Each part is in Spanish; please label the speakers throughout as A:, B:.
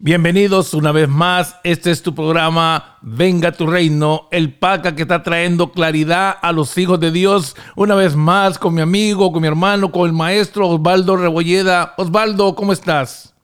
A: Bienvenidos una vez más. Este es tu programa Venga tu Reino, el PACA que está trayendo claridad a los hijos de Dios. Una vez más con mi amigo, con mi hermano, con el maestro Osvaldo Rebolleda. Osvaldo, ¿cómo estás?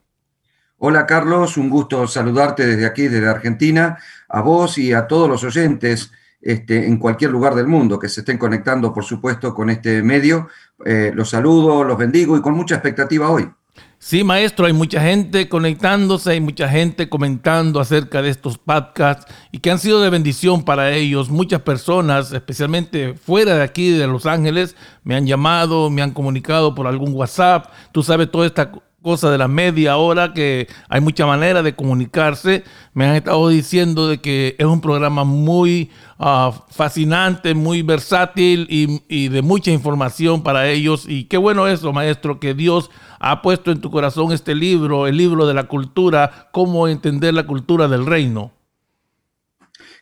B: Hola Carlos, un gusto saludarte desde aquí, desde Argentina, a vos y a todos los oyentes este, en cualquier lugar del mundo que se estén conectando, por supuesto, con este medio. Eh, los saludo, los bendigo y con mucha expectativa hoy.
A: Sí, maestro, hay mucha gente conectándose, hay mucha gente comentando acerca de estos podcasts y que han sido de bendición para ellos. Muchas personas, especialmente fuera de aquí, de Los Ángeles, me han llamado, me han comunicado por algún WhatsApp. Tú sabes, toda esta cosa de la media hora, que hay mucha manera de comunicarse. Me han estado diciendo de que es un programa muy ah, fascinante, muy versátil y, y, de mucha información para ellos. Y qué bueno eso, maestro, que Dios ha puesto en tu corazón este libro, el libro de la cultura, cómo entender la cultura del reino.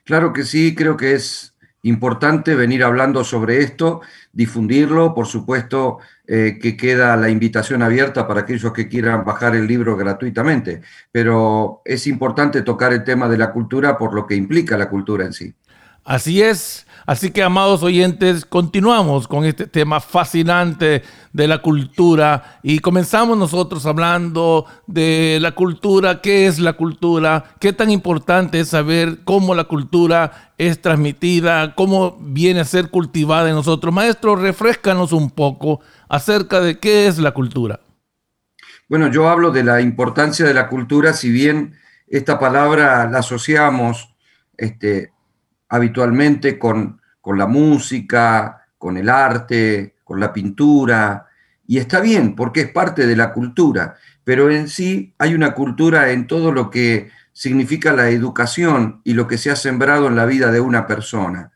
B: Claro que sí, creo que es importante venir hablando sobre esto, difundirlo, por supuesto eh, que queda la invitación abierta para aquellos que quieran bajar el libro gratuitamente, pero es importante tocar el tema de la cultura por lo que implica la cultura en sí.
A: Así es. Así que, amados oyentes, continuamos con este tema fascinante de la cultura y comenzamos nosotros hablando de la cultura, qué es la cultura, qué tan importante es saber cómo la cultura es transmitida, cómo viene a ser cultivada en nosotros. Maestro, refrescanos un poco acerca de qué es la cultura.
B: Bueno, yo hablo de la importancia de la cultura, si bien esta palabra la asociamos este, habitualmente con, con la música, con el arte, con la pintura, y está bien porque es parte de la cultura, pero en sí hay una cultura en todo lo que significa la educación y lo que se ha sembrado en la vida de una persona.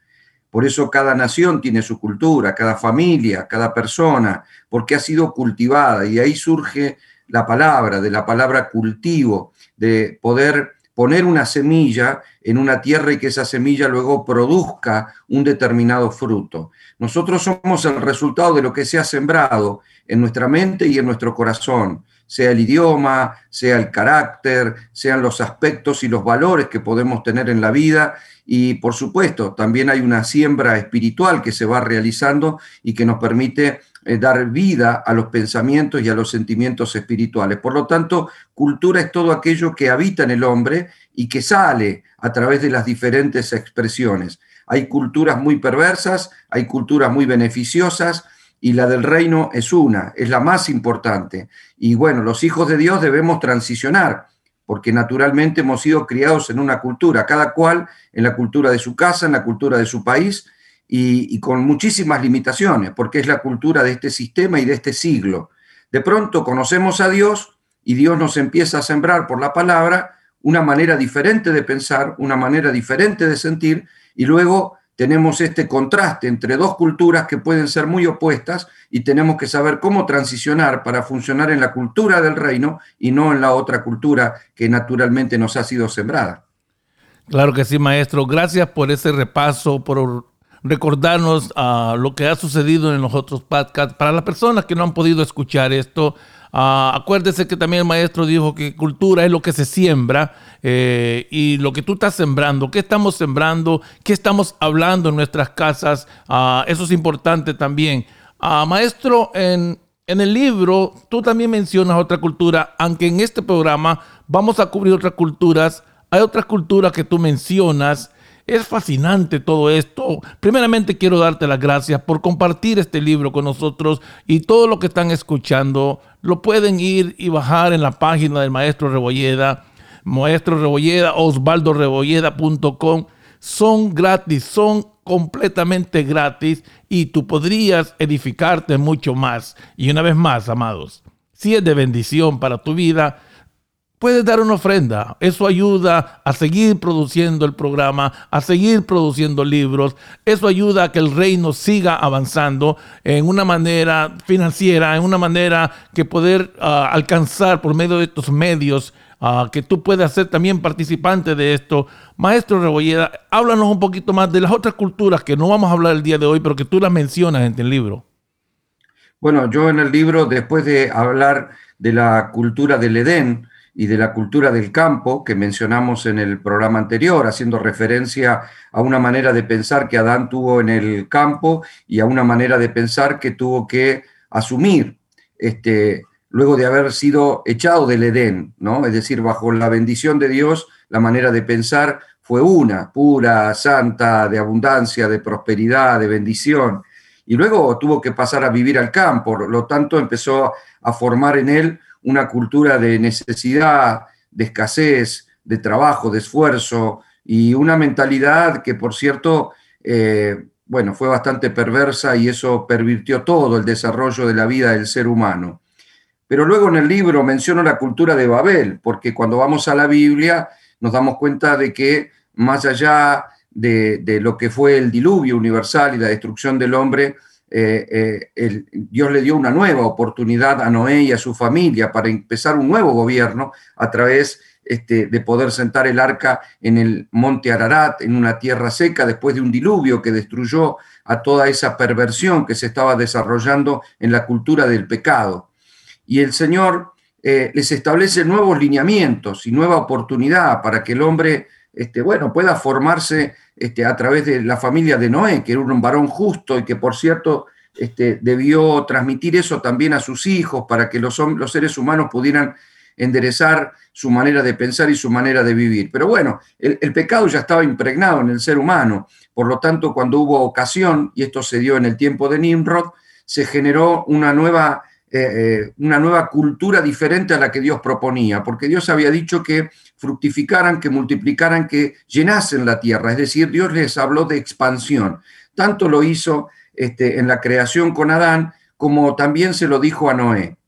B: Por eso cada nación tiene su cultura, cada familia, cada persona, porque ha sido cultivada y ahí surge la palabra, de la palabra cultivo, de poder poner una semilla en una tierra y que esa semilla luego produzca un determinado fruto. Nosotros somos el resultado de lo que se ha sembrado en nuestra mente y en nuestro corazón, sea el idioma, sea el carácter, sean los aspectos y los valores que podemos tener en la vida. Y por supuesto, también hay una siembra espiritual que se va realizando y que nos permite eh, dar vida a los pensamientos y a los sentimientos espirituales. Por lo tanto, cultura es todo aquello que habita en el hombre y que sale a través de las diferentes expresiones. Hay culturas muy perversas, hay culturas muy beneficiosas y la del reino es una, es la más importante. Y bueno, los hijos de Dios debemos transicionar porque naturalmente hemos sido criados en una cultura, cada cual en la cultura de su casa, en la cultura de su país, y, con muchísimas limitaciones, porque es la cultura de este sistema y de este siglo. De pronto conocemos a Dios y Dios nos empieza a sembrar por la palabra una manera diferente de pensar, una manera diferente de sentir, y luego tenemos este contraste entre dos culturas que pueden ser muy opuestas y tenemos que saber cómo transicionar para funcionar en la cultura del reino y no en la otra cultura que naturalmente nos ha sido sembrada.
A: Claro que sí, maestro. Gracias por ese repaso, por recordarnos uh, lo que ha sucedido en los otros podcasts. Para las personas que no han podido escuchar esto, uh, acuérdese que también el maestro dijo que cultura es lo que se siembra eh, y lo que tú estás sembrando, qué estamos sembrando, qué estamos hablando en nuestras casas. Uh, eso es importante también. maestro, en, en el libro tú también mencionas otra cultura, aunque en este programa vamos a cubrir otras culturas. Hay otras culturas que tú mencionas es fascinante todo esto. Primeramente quiero darte las gracias por compartir este libro con nosotros y todo lo que están escuchando lo pueden ir y bajar en la página del maestro Rebolleda, maestro Rebolleda, osvaldorebolleda.com. Son gratis, son completamente gratis y tú podrías edificarte mucho más. Y una vez más, amados, si es de bendición para tu vida, puedes dar una ofrenda. Eso ayuda a seguir produciendo el programa, a seguir produciendo libros. Eso ayuda a que el reino siga avanzando en una manera financiera, en una manera que poder ah, alcanzar por medio de estos medios. Ah, que tú puedas ser también participante de esto. Maestro Rebolleda, háblanos un poquito más de las otras culturas que no vamos a hablar el día de hoy, pero que tú las mencionas en el libro.
B: Bueno, yo en el libro, después de hablar de la cultura del Edén, y de la cultura del campo que mencionamos en el programa anterior, haciendo referencia a una manera de pensar que Adán tuvo en el campo y a una manera de pensar que tuvo que asumir este, luego de haber sido echado del Edén, ¿no? Es decir, bajo la bendición de Dios, la manera de pensar fue una, pura, santa, de abundancia, de prosperidad, de bendición. Y luego tuvo que pasar a vivir al campo, por lo tanto empezó a formar en él una cultura de necesidad, de escasez, de trabajo, de esfuerzo y una mentalidad que, por cierto, eh, bueno, fue bastante perversa y eso pervirtió todo el desarrollo de la vida del ser humano. Pero luego en el libro menciono la cultura de Babel, porque cuando vamos a la Biblia nos damos cuenta de que más allá de, de lo que fue el diluvio universal y la destrucción del hombre, eh, eh, Dios le dio una nueva oportunidad a Noé y a su familia para empezar un nuevo gobierno a través este, de poder sentar el arca en el monte Ararat, en una tierra seca, después de un diluvio que destruyó a toda esa perversión que se estaba desarrollando en la cultura del pecado. Y el Señor eh, les establece nuevos lineamientos y nueva oportunidad para que el hombre este, bueno, pueda formarse este, a través de la familia de Noé, que era un varón justo y que, por cierto, este, debió transmitir eso también a sus hijos para que los, seres humanos pudieran enderezar su manera de pensar y su manera de vivir. Pero bueno, el, el, pecado ya estaba impregnado en el ser humano, por lo tanto, cuando hubo ocasión, y esto se dio en el tiempo de Nimrod, se generó una nueva eh, eh, una nueva cultura diferente a la que Dios proponía, porque Dios había dicho que fructificaran, que multiplicaran, que llenasen la tierra, es decir, Dios les habló de expansión. Tanto lo hizo este, en la creación con Adán, como también se lo dijo a Noé.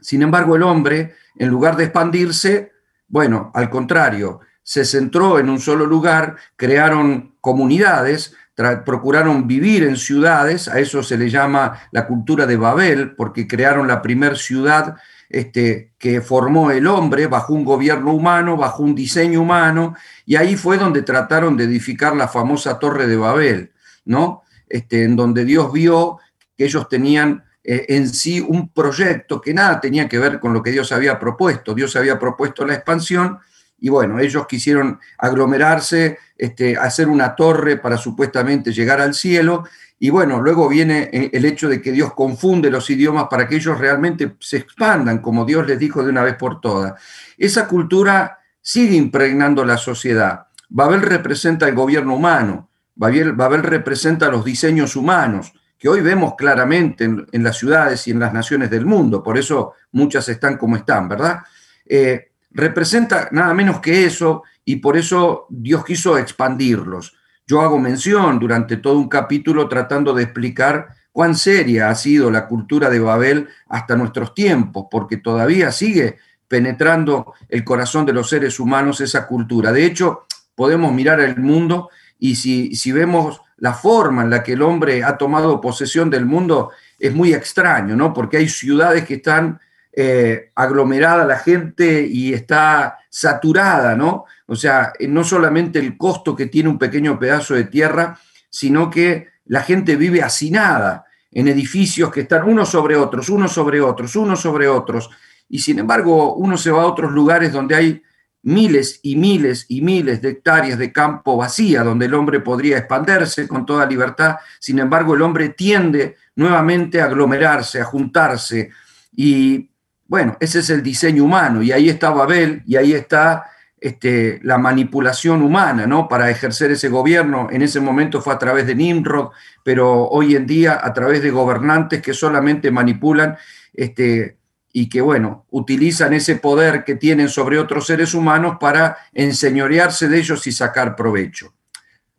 B: Sin embargo, el hombre, en lugar de expandirse, bueno, al contrario, se centró en un solo lugar, crearon comunidades, procuraron vivir en ciudades, a eso se le llama la cultura de Babel, porque crearon la primer ciudad este, que formó el hombre bajo un gobierno humano, bajo un diseño humano, y ahí fue donde trataron de edificar la famosa torre de Babel, ¿no? Este, en donde Dios vio que ellos tenían eh, en sí un proyecto que nada tenía que ver con lo que Dios había propuesto. Dios había propuesto la expansión, y bueno, ellos quisieron aglomerarse, este, hacer una torre para supuestamente llegar al cielo, y bueno, luego viene eh, el hecho de que Dios confunde los idiomas para que ellos realmente se expandan, como Dios les dijo de una vez por todas. Esa cultura sigue impregnando la sociedad. Babel representa el gobierno humano, Babel, Babel representa los diseños humanos, que hoy vemos claramente en, las ciudades y en las naciones del mundo, por eso muchas están como están, ¿verdad? Eh, representa nada menos que eso y por eso Dios quiso expandirlos. Yo hago mención durante todo un capítulo tratando de explicar cuán seria ha sido la cultura de Babel hasta nuestros tiempos, porque todavía sigue penetrando el corazón de los seres humanos esa cultura. De hecho, podemos mirar el mundo y si, si vemos la forma en la que el hombre ha tomado posesión del mundo, es muy extraño, ¿no? Porque hay ciudades que están eh, aglomerada la gente y está saturada, ¿no? O sea, eh, no solamente el costo que tiene un pequeño pedazo de tierra, sino que la gente vive hacinada en edificios que están unos sobre otros, unos sobre otros, unos sobre otros. Y sin embargo, uno se va a otros lugares donde hay miles y miles y miles de hectáreas de campo vacía, donde el hombre podría expandirse con toda libertad. Sin embargo, el hombre tiende nuevamente a aglomerarse, a juntarse. Y bueno, ese es el diseño humano y ahí está Babel y ahí está este, la manipulación humana, ¿no? Para ejercer ese gobierno. En ese momento fue a través de Nimrod, pero hoy en día a través de gobernantes que solamente manipulan este, y que, bueno, utilizan ese poder que tienen sobre otros seres humanos para enseñorearse de ellos y sacar provecho.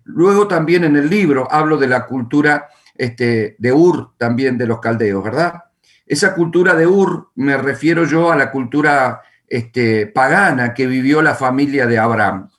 B: Luego también en el libro hablo de la cultura este, de Ur, también de los caldeos, ¿verdad? Esa cultura de Ur, me refiero yo a la cultura este, pagana que vivió la familia de Abraham,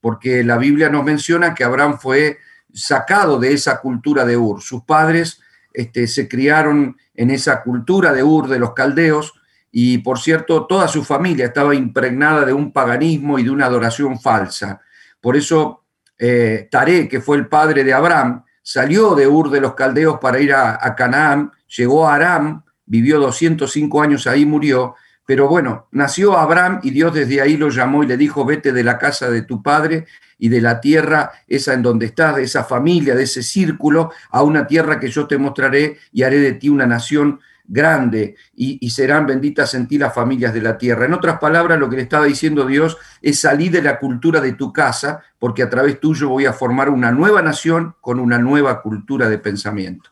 B: porque la Biblia nos menciona que Abraham fue sacado de esa cultura de Ur. Sus padres este, se criaron en esa cultura de Ur, de los caldeos, y por cierto, toda su familia estaba impregnada de un paganismo y de una adoración falsa. Por eso, eh, que fue el padre de Abraham, salió de Ur de los caldeos para ir a Canaán, llegó a Aram, vivió 205 años ahí, murió, Pero bueno, nació Abraham y Dios desde ahí lo llamó y le dijo, vete de la casa de tu padre y de la tierra, esa en donde estás, de esa familia, de ese círculo, a una tierra que yo te mostraré y haré de ti una nación grande y, serán benditas en ti las familias de la tierra. En otras palabras, lo que le estaba diciendo Dios es salir de la cultura de tu casa, porque a través tuyo voy a formar una nueva nación con una nueva cultura de pensamiento.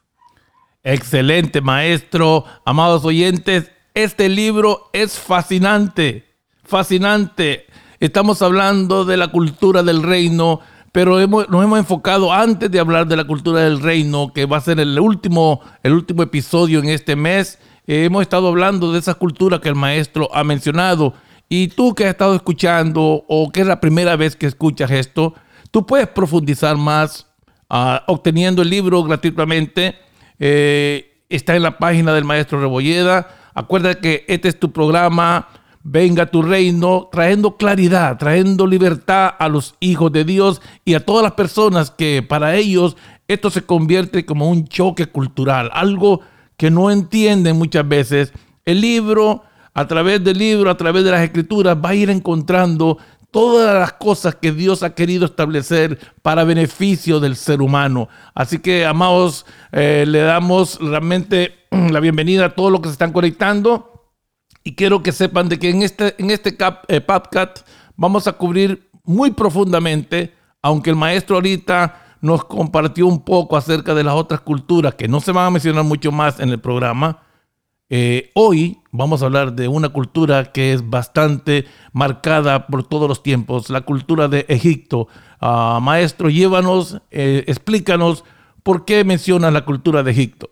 A: Excelente, maestro. Amados oyentes, este libro es fascinante, fascinante. Estamos hablando de la cultura del reino, pero nos hemos enfocado antes de hablar de la cultura del reino, que va a ser el último, el último episodio en este mes. Eh, hemos estado hablando de esa cultura que el maestro ha mencionado. Y tú que has estado escuchando o que es la primera vez que escuchas esto, tú puedes profundizar más ah, obteniendo el libro gratuitamente eh, está en la página del maestro Rebolleda. Acuérdate que este es tu programa, Venga tu reino, trayendo claridad, trayendo libertad a los hijos de Dios y a todas las personas que para ellos esto se convierte como un choque cultural, algo que no entienden muchas veces. El libro, a través del libro, a través de las escrituras, va a ir encontrando todas las cosas que Dios ha querido establecer para beneficio del ser humano. Así que, amados, eh, le damos realmente la bienvenida a todos los que se están conectando y quiero que sepan de que en este, en este cap, eh, vamos a cubrir muy profundamente, aunque el maestro ahorita nos compartió un poco acerca de las otras culturas que no se van a mencionar mucho más en el programa, eh, hoy vamos a hablar de una cultura que es bastante marcada por todos los tiempos, la cultura de Egipto. Ah, maestro, llévanos, eh, explícanos por qué mencionas la cultura de Egipto.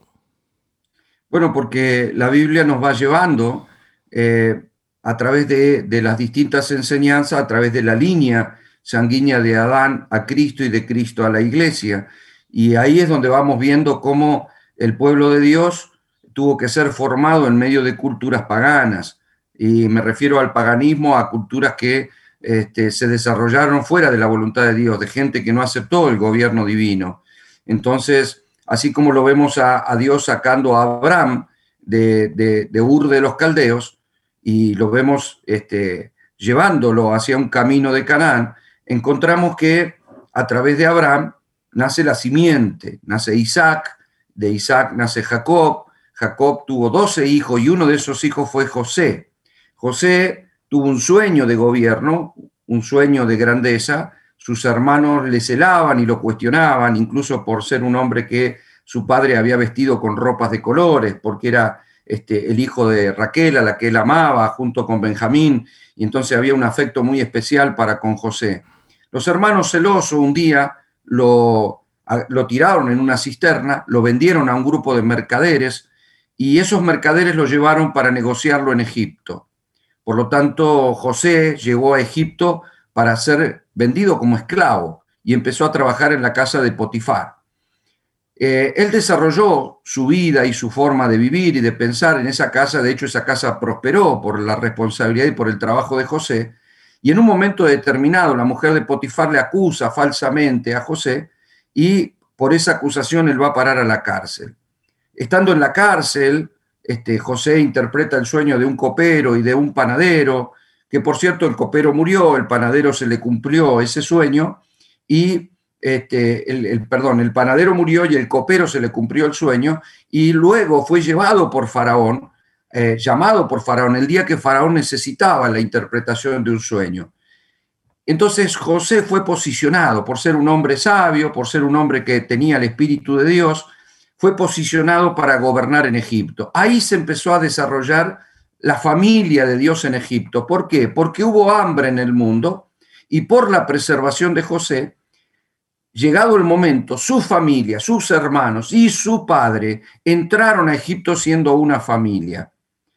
B: Bueno, porque la Biblia nos va llevando eh, a través de, de, las distintas enseñanzas, a través de la línea sanguínea de Adán a Cristo y de Cristo a la iglesia. Y ahí es donde vamos viendo cómo el pueblo de Dios tuvo que ser formado en medio de culturas paganas. Y me refiero al paganismo, a culturas que este, se desarrollaron fuera de la voluntad de Dios, de gente que no aceptó el gobierno divino. Entonces, así como lo vemos a, Dios sacando a Abraham de, Ur de los Caldeos y lo vemos este, llevándolo hacia un camino de Canaán, encontramos que a través de Abraham nace la simiente, nace Isaac, de Isaac nace Jacob, Jacob tuvo doce hijos y uno de esos hijos fue José. José tuvo un sueño de gobierno, un sueño de grandeza. Sus hermanos le celaban y lo cuestionaban, incluso por ser un hombre que su padre había vestido con ropas de colores, porque era este, el hijo de Raquel, a la que él amaba, junto con Benjamín, y entonces había un afecto muy especial para con José. Los hermanos celosos un día lo, lo tiraron en una cisterna, lo vendieron a un grupo de mercaderes, y esos mercaderes lo llevaron para negociarlo en Egipto. Por lo tanto, José llegó a Egipto para ser vendido como esclavo y empezó a trabajar en la casa de Potifar. Eh, él desarrolló su vida y su forma de vivir y de pensar en esa casa. De hecho, esa casa prosperó por la responsabilidad y por el trabajo de José. Y en un momento determinado, la mujer de Potifar le acusa falsamente a José y por esa acusación él va a parar a la cárcel. Estando en la cárcel, este, José interpreta el sueño de un copero y de un panadero, que por cierto el copero murió, el panadero se le cumplió ese sueño y este, el, perdón, el panadero murió y el copero se le cumplió el sueño y luego fue llevado por Faraón, eh, llamado por Faraón, el día que Faraón necesitaba la interpretación de un sueño. Entonces José fue posicionado por ser un hombre sabio, por ser un hombre que tenía el Espíritu de Dios, fue posicionado para gobernar en Egipto. Ahí se empezó a desarrollar la familia de Dios en Egipto. ¿Por qué? Porque hubo hambre en el mundo y por la preservación de José, llegado el momento, su familia, sus hermanos y su padre entraron a Egipto siendo una familia.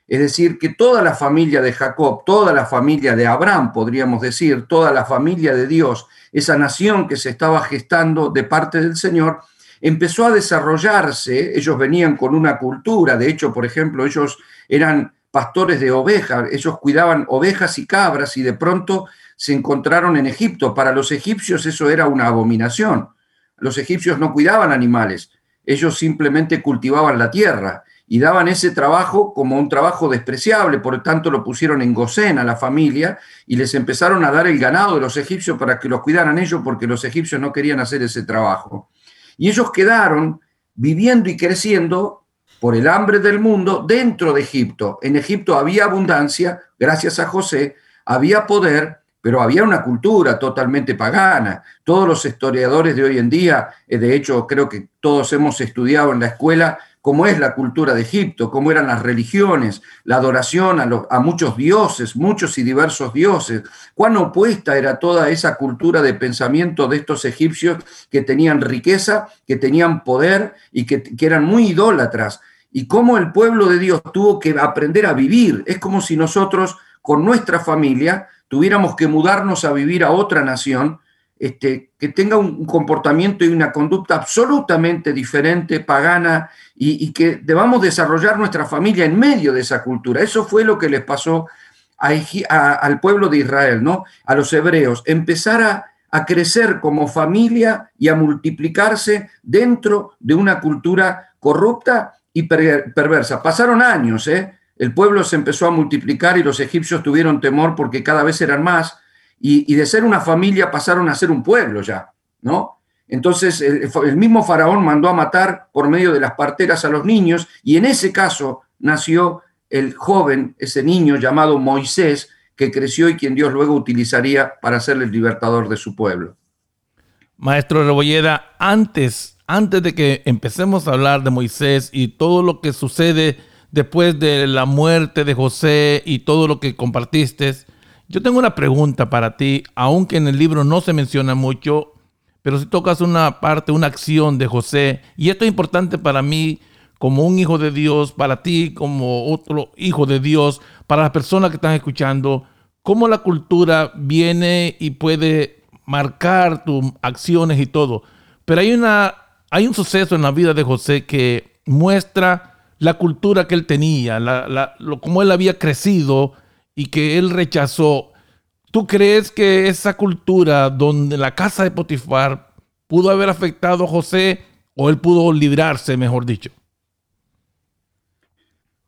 B: Es decir, que toda la familia de Jacob, toda la familia de Abraham, podríamos decir, toda la familia de Dios, esa nación que se estaba gestando de parte del Señor, empezó a desarrollarse, ellos venían con una cultura, de hecho, por ejemplo, ellos eran pastores de ovejas, ellos cuidaban ovejas y cabras y de pronto se encontraron en Egipto. Para los egipcios eso era una abominación. Los egipcios no cuidaban animales, ellos simplemente cultivaban la tierra y daban ese trabajo como un trabajo despreciable, por lo tanto lo pusieron en Gosén a la familia y les empezaron a dar el ganado de los egipcios para que los cuidaran ellos porque los egipcios no querían hacer ese trabajo. Y ellos quedaron viviendo y creciendo por el hambre del mundo dentro de Egipto. En Egipto había abundancia, gracias a José, había poder, pero había una cultura totalmente pagana. Todos los historiadores de hoy en día, eh, de hecho creo que todos hemos estudiado en la escuela cómo es la cultura de Egipto, cómo eran las religiones, la adoración a, muchos dioses, muchos y diversos dioses, cuán opuesta era toda esa cultura de pensamiento de estos egipcios que tenían riqueza, que tenían poder y que, que eran muy idólatras, y cómo el pueblo de Dios tuvo que aprender a vivir. Es como si nosotros con nuestra familia tuviéramos que mudarnos a vivir a otra nación este, que tenga un comportamiento y una conducta absolutamente diferente, pagana, y, que debamos desarrollar nuestra familia en medio de esa cultura. Eso fue lo que les pasó al pueblo de Israel, ¿no? A los hebreos, empezar a, crecer como familia y a multiplicarse dentro de una cultura corrupta y perversa. Pasaron años, ¿eh? El pueblo se empezó a multiplicar y los egipcios tuvieron temor porque cada vez eran más y, de ser una familia pasaron a ser un pueblo ya, ¿no? Entonces el, mismo faraón mandó a matar por medio de las parteras a los niños y en ese caso nació el joven, ese niño llamado Moisés, que creció y quien Dios luego utilizaría para ser el libertador de su pueblo.
A: Maestro Rebolleda, antes, antes de que empecemos a hablar de Moisés y todo lo que sucede después de la muerte de José y todo lo que compartiste, yo tengo una pregunta para ti, aunque en el libro no se menciona mucho, pero si tocas una parte, una acción de José, y esto es importante para mí como un hijo de Dios, para ti como otro hijo de Dios, para las personas que están escuchando, cómo la cultura viene y puede marcar tus acciones y todo. Pero hay, una, hay un suceso en la vida de José que muestra la cultura que él tenía, la, cómo él había crecido y que él rechazó, ¿tú crees que esa cultura donde la casa de Potifar pudo haber afectado a José o él pudo librarse, mejor dicho?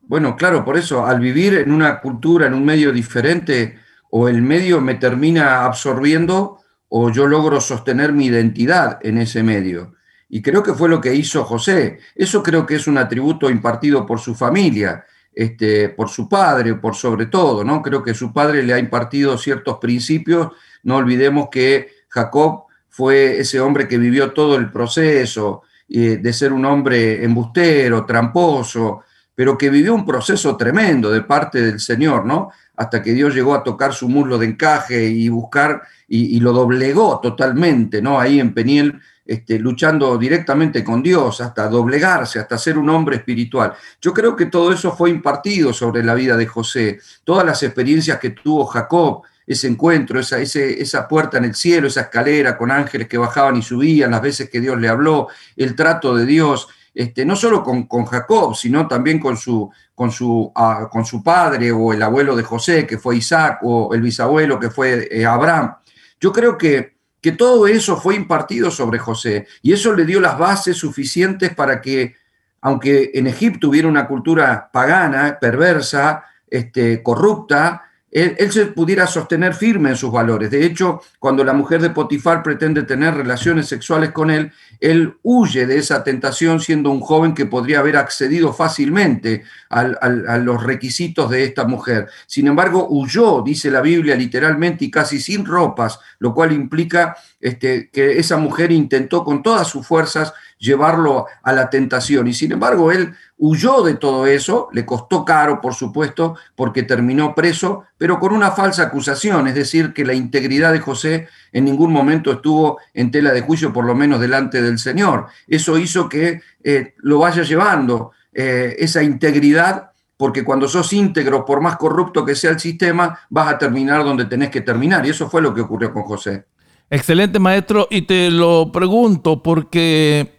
B: Bueno, claro, por eso, al vivir en una cultura, en un medio diferente, o el medio me termina absorbiendo o yo logro sostener mi identidad en ese medio. Y creo que fue lo que hizo José. Eso creo que es un atributo impartido por su familia. Este, por su padre, por sobre todo, ¿no? Creo que su padre le ha impartido ciertos principios. No olvidemos que Jacob fue ese hombre que vivió todo el proceso eh, de ser un hombre embustero, tramposo, pero que vivió un proceso tremendo de parte del Señor, ¿no? Hasta que Dios llegó a tocar su muslo de encaje y buscar y, y lo doblegó totalmente, ¿no? Ahí en Peniel este, luchando directamente con Dios, hasta doblegarse, hasta ser un hombre espiritual. Yo creo que todo eso fue impartido sobre la vida de José, todas las experiencias que tuvo Jacob, ese encuentro, esa, esa puerta en el cielo, esa escalera con ángeles que bajaban y subían, las veces que Dios le habló, el trato de Dios, este, no solo con, con, Jacob, sino también con su, con, su, ah, con su padre o el abuelo de José, que fue Isaac, o el bisabuelo, que fue eh, Abraham. Yo creo que que todo eso fue impartido sobre José y eso le dio las bases suficientes para que, aunque en Egipto hubiera una cultura pagana, perversa, este, corrupta, él, se pudiera sostener firme en sus valores. De hecho, cuando la mujer de Potifar pretende tener relaciones sexuales con él, él huye de esa tentación siendo un joven que podría haber accedido fácilmente a los requisitos de esta mujer. Sin embargo, huyó, dice la Biblia literalmente y casi sin ropas, lo cual implica este, que esa mujer intentó con todas sus fuerzas llevarlo a la tentación. Y sin embargo, él huyó de todo eso, le costó caro, por supuesto, porque terminó preso, pero con una falsa acusación, es decir, que la integridad de José en ningún momento estuvo en tela de juicio, por lo menos delante del Señor. Eso hizo que eh, lo vaya llevando eh, esa integridad porque cuando sos íntegro, por más corrupto que sea el sistema, vas a terminar donde tenés que terminar. Y eso fue lo que ocurrió con José.
A: Excelente, maestro. Y te lo pregunto porque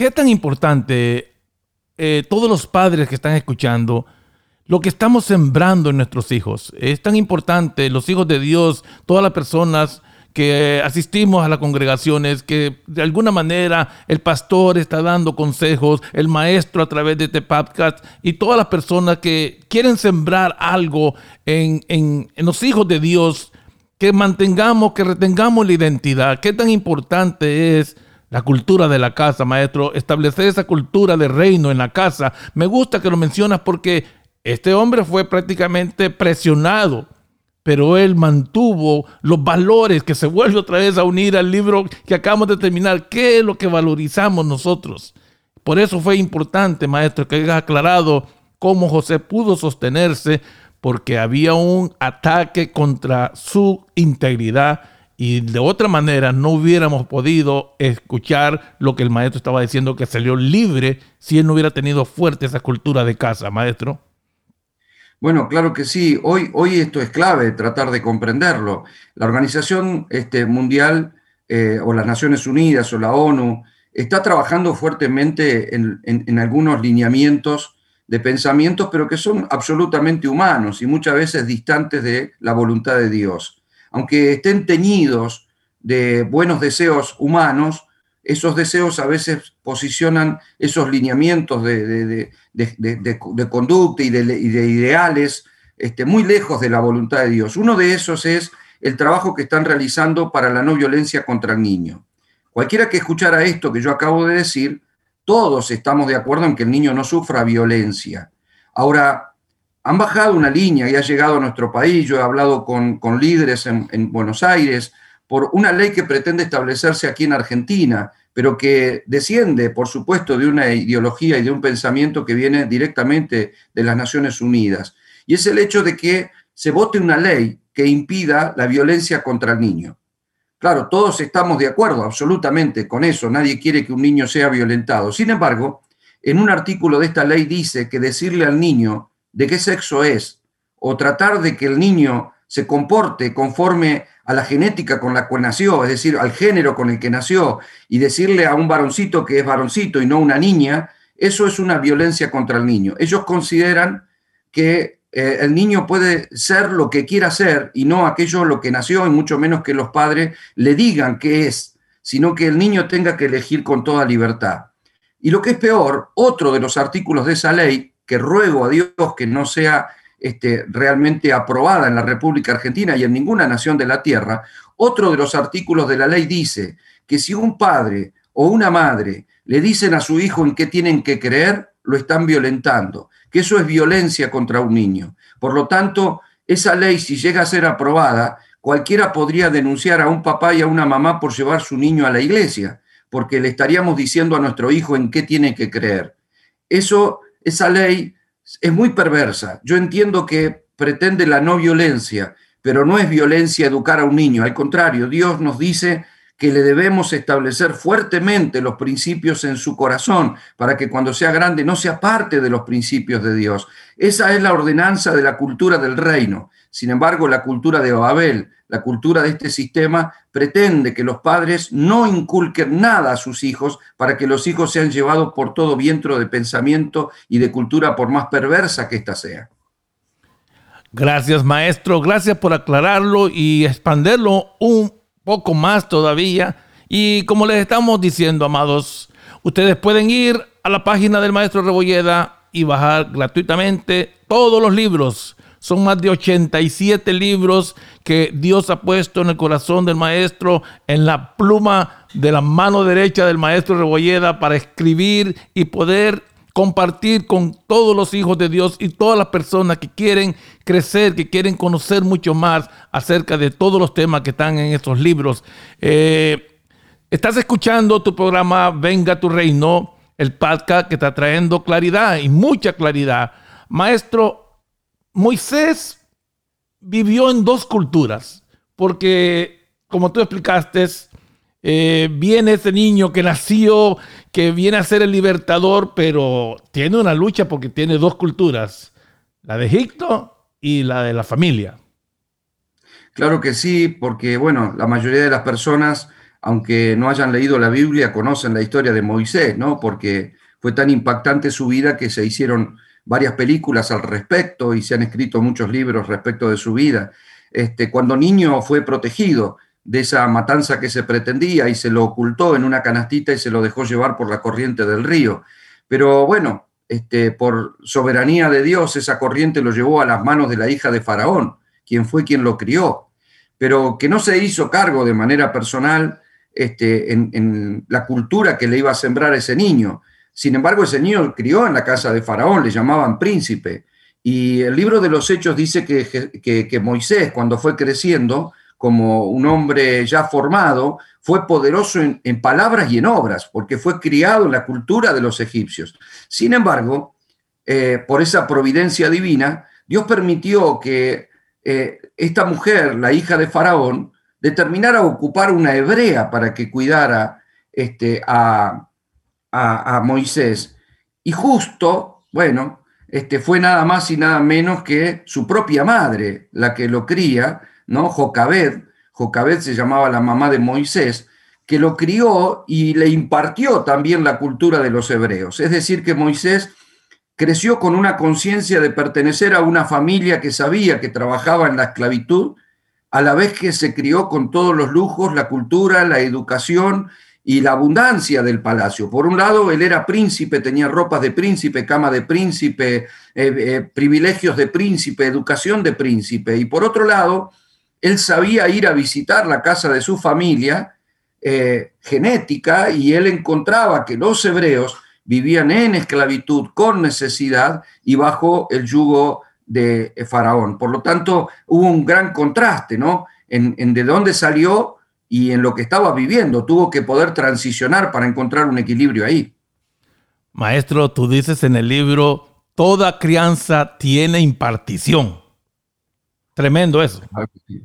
A: ¿Qué tan importante eh, todos los padres que están escuchando, lo que estamos sembrando en nuestros hijos? Es tan importante, los hijos de Dios, todas las personas que asistimos a las congregaciones, que de alguna manera el pastor está dando consejos, el maestro a través de este podcast y todas las personas que quieren sembrar algo en, en los hijos de Dios, que mantengamos, que retengamos la identidad. Qué tan importante es la cultura de la casa, maestro, establecer esa cultura de reino en la casa. Me gusta que lo mencionas porque este hombre fue prácticamente presionado, pero él mantuvo los valores que se vuelve otra vez a unir al libro que acabamos de terminar. ¿Qué es lo que valorizamos nosotros? Por eso fue importante, maestro, que hayas aclarado cómo José pudo sostenerse, porque había un ataque contra su integridad y de otra manera no hubiéramos podido escuchar lo que el maestro estaba diciendo, que salió libre si él no hubiera tenido fuerte esa cultura de casa, maestro.
B: Bueno, claro que sí. Hoy, hoy esto es clave, tratar de comprenderlo. La Organización este, Mundial eh, o las Naciones Unidas o la ONU está trabajando fuertemente en, en algunos lineamientos de pensamientos, pero que son absolutamente humanos y muchas veces distantes de la voluntad de Dios aunque estén teñidos de buenos deseos humanos, esos deseos a veces posicionan esos lineamientos de, conducta y de, ideales este, muy lejos de la voluntad de Dios. Uno de esos es el trabajo que están realizando para la no violencia contra el niño. Cualquiera que escuchara esto que yo acabo de decir, todos estamos de acuerdo en que el niño no sufra violencia. Ahora, han bajado una línea y ha llegado a nuestro país. Yo he hablado con, líderes en, Buenos Aires por una ley que pretende establecerse aquí en Argentina, pero que desciende, por supuesto, de una ideología y de un pensamiento que viene directamente de las Naciones Unidas. Y es el hecho de que se vote una ley que impida la violencia contra el niño. Claro, todos estamos de acuerdo absolutamente con eso, nadie quiere que un niño sea violentado. Sin embargo, en un artículo de esta ley dice que decirle al niño de qué sexo es, o tratar de que el niño se comporte conforme a la genética con la que nació, es decir, al género con el que nació, y decirle a un varoncito que es varoncito y no una niña, eso es una violencia contra el niño. Ellos consideran que eh, el niño puede ser lo que quiera ser y no aquello lo que nació, y mucho menos que los padres le digan qué es, sino que el niño tenga que elegir con toda libertad. Y lo que es peor, otro de los artículos de esa ley que ruego a Dios que no sea este, realmente aprobada en la República Argentina y en ninguna nación de la tierra, otro de los artículos de la ley dice que si un padre o una madre le dicen a su hijo en qué tienen que creer, lo están violentando, que eso es violencia contra un niño. Por lo tanto, esa ley, si llega a ser aprobada, cualquiera podría denunciar a un papá y a una mamá por llevar su niño a la iglesia, porque le estaríamos diciendo a nuestro hijo en qué tiene que creer. Eso esa ley es muy perversa. Yo entiendo que pretende la no violencia, pero no es violencia educar a un niño. Al contrario, Dios nos dice que le debemos establecer fuertemente los principios en su corazón para que cuando sea grande no sea parte de los principios de Dios. Esa es la ordenanza de la cultura del reino. Sin embargo, la cultura de Babel, la cultura de este sistema, pretende que los padres no inculquen nada a sus hijos para que los hijos sean llevados por todo viento de pensamiento y de cultura, por más perversa que ésta sea.
A: Gracias, maestro. Gracias por aclararlo y expanderlo un poco más todavía. Y como les estamos diciendo, amados, ustedes pueden ir a la página del maestro Rebolleda y bajar gratuitamente todos los libros. Son más de 87 libros que Dios ha puesto en el corazón del maestro, en la pluma de la mano derecha del maestro Rebolleda para escribir y poder compartir con todos los hijos de Dios y todas las personas que quieren crecer, que quieren conocer mucho más acerca de todos los temas que están en estos libros. Eh, estás escuchando tu programa Venga tu Reino, el podcast que está trayendo claridad y mucha claridad. Maestro, Moisés vivió en dos culturas, porque como tú explicaste, eh, viene ese niño que nació, que viene a ser el libertador, pero tiene una lucha porque tiene dos culturas, la de Egipto y la de la familia.
B: Claro que sí, porque bueno, la mayoría de las personas, aunque no hayan leído la Biblia, conocen la historia de Moisés, ¿no? Porque fue tan impactante su vida que se hicieron varias películas al respecto y se han escrito muchos libros respecto de su vida. Este, cuando niño fue protegido, de esa matanza que se pretendía y se lo ocultó en una canastita y se lo dejó llevar por la corriente del río. Pero bueno, este, por soberanía de Dios, esa corriente lo llevó a las manos de la hija de Faraón, quien fue quien lo crió, pero que no se hizo cargo de manera personal este, en, en, la cultura que le iba a sembrar ese niño. Sin embargo, ese niño crió en la casa de Faraón, le llamaban príncipe. Y el libro de los Hechos dice que, Moisés, cuando fue creciendo, como un hombre ya formado, fue poderoso en, en, palabras y en obras, porque fue criado en la cultura de los egipcios. Sin embargo, eh, por esa providencia divina, Dios permitió que eh, esta mujer, la hija de Faraón, determinara ocupar una hebrea para que cuidara este, a, a, Moisés. Y justo, bueno, este, fue nada más y nada menos que su propia madre la que lo cría, ¿no? Jocabed, Jocabed se llamaba la mamá de Moisés, que lo crió y le impartió también la cultura de los hebreos. Es decir, que Moisés creció con una conciencia de pertenecer a una familia que sabía que trabajaba en la esclavitud, a la vez que se crió con todos los lujos, la cultura, la educación y la abundancia del palacio. Por un lado, él era príncipe, tenía ropas de príncipe, cama de príncipe, eh, eh, privilegios de príncipe, educación de príncipe. Y por otro lado, él sabía ir a visitar la casa de su familia eh, genética y él encontraba que los hebreos vivían en esclavitud, con necesidad y bajo el yugo de Faraón. Por lo tanto, hubo un gran contraste, ¿no? En, en de dónde salió y en lo que estaba viviendo. Tuvo que poder transicionar para encontrar un equilibrio ahí.
A: Maestro, tú dices en el libro, toda crianza tiene impartición. Tremendo eso.
B: Claro que, sí.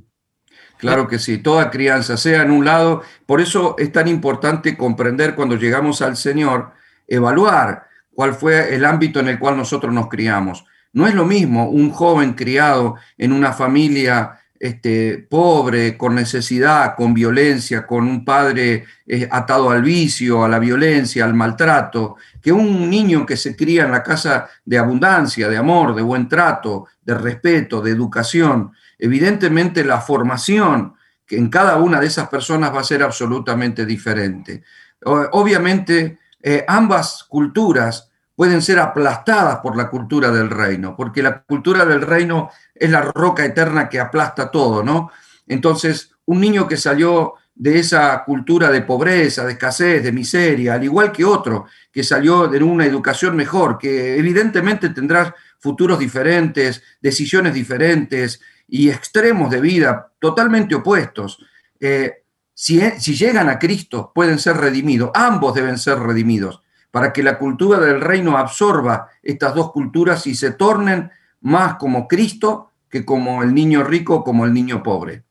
B: claro que sí, toda crianza, sea en un lado. Por eso es tan importante comprender cuando llegamos al Señor, evaluar cuál fue el ámbito en el cual nosotros nos criamos. No es lo mismo un joven criado en una familia este, pobre, con necesidad, con violencia, con un padre eh, atado al vicio, a la violencia, al maltrato, que un niño que se cría en la casa de abundancia, de amor, de buen trato, de respeto, de educación. Evidentemente la formación que en cada una de esas personas va a ser absolutamente diferente. Obviamente eh, ambas culturas pueden ser aplastadas por la cultura del reino, porque la cultura del reino es la roca eterna que aplasta todo, ¿no? Entonces, un niño que salió de esa cultura de pobreza, de escasez, de miseria, al igual que otro que salió de una educación mejor, que evidentemente tendrá futuros diferentes, decisiones diferentes y extremos de vida totalmente opuestos. Eh, si, si llegan a Cristo, pueden ser redimidos, ambos deben ser redimidos para que la cultura del reino absorba estas dos culturas y se tornen más como Cristo que como el niño rico, como el niño pobre.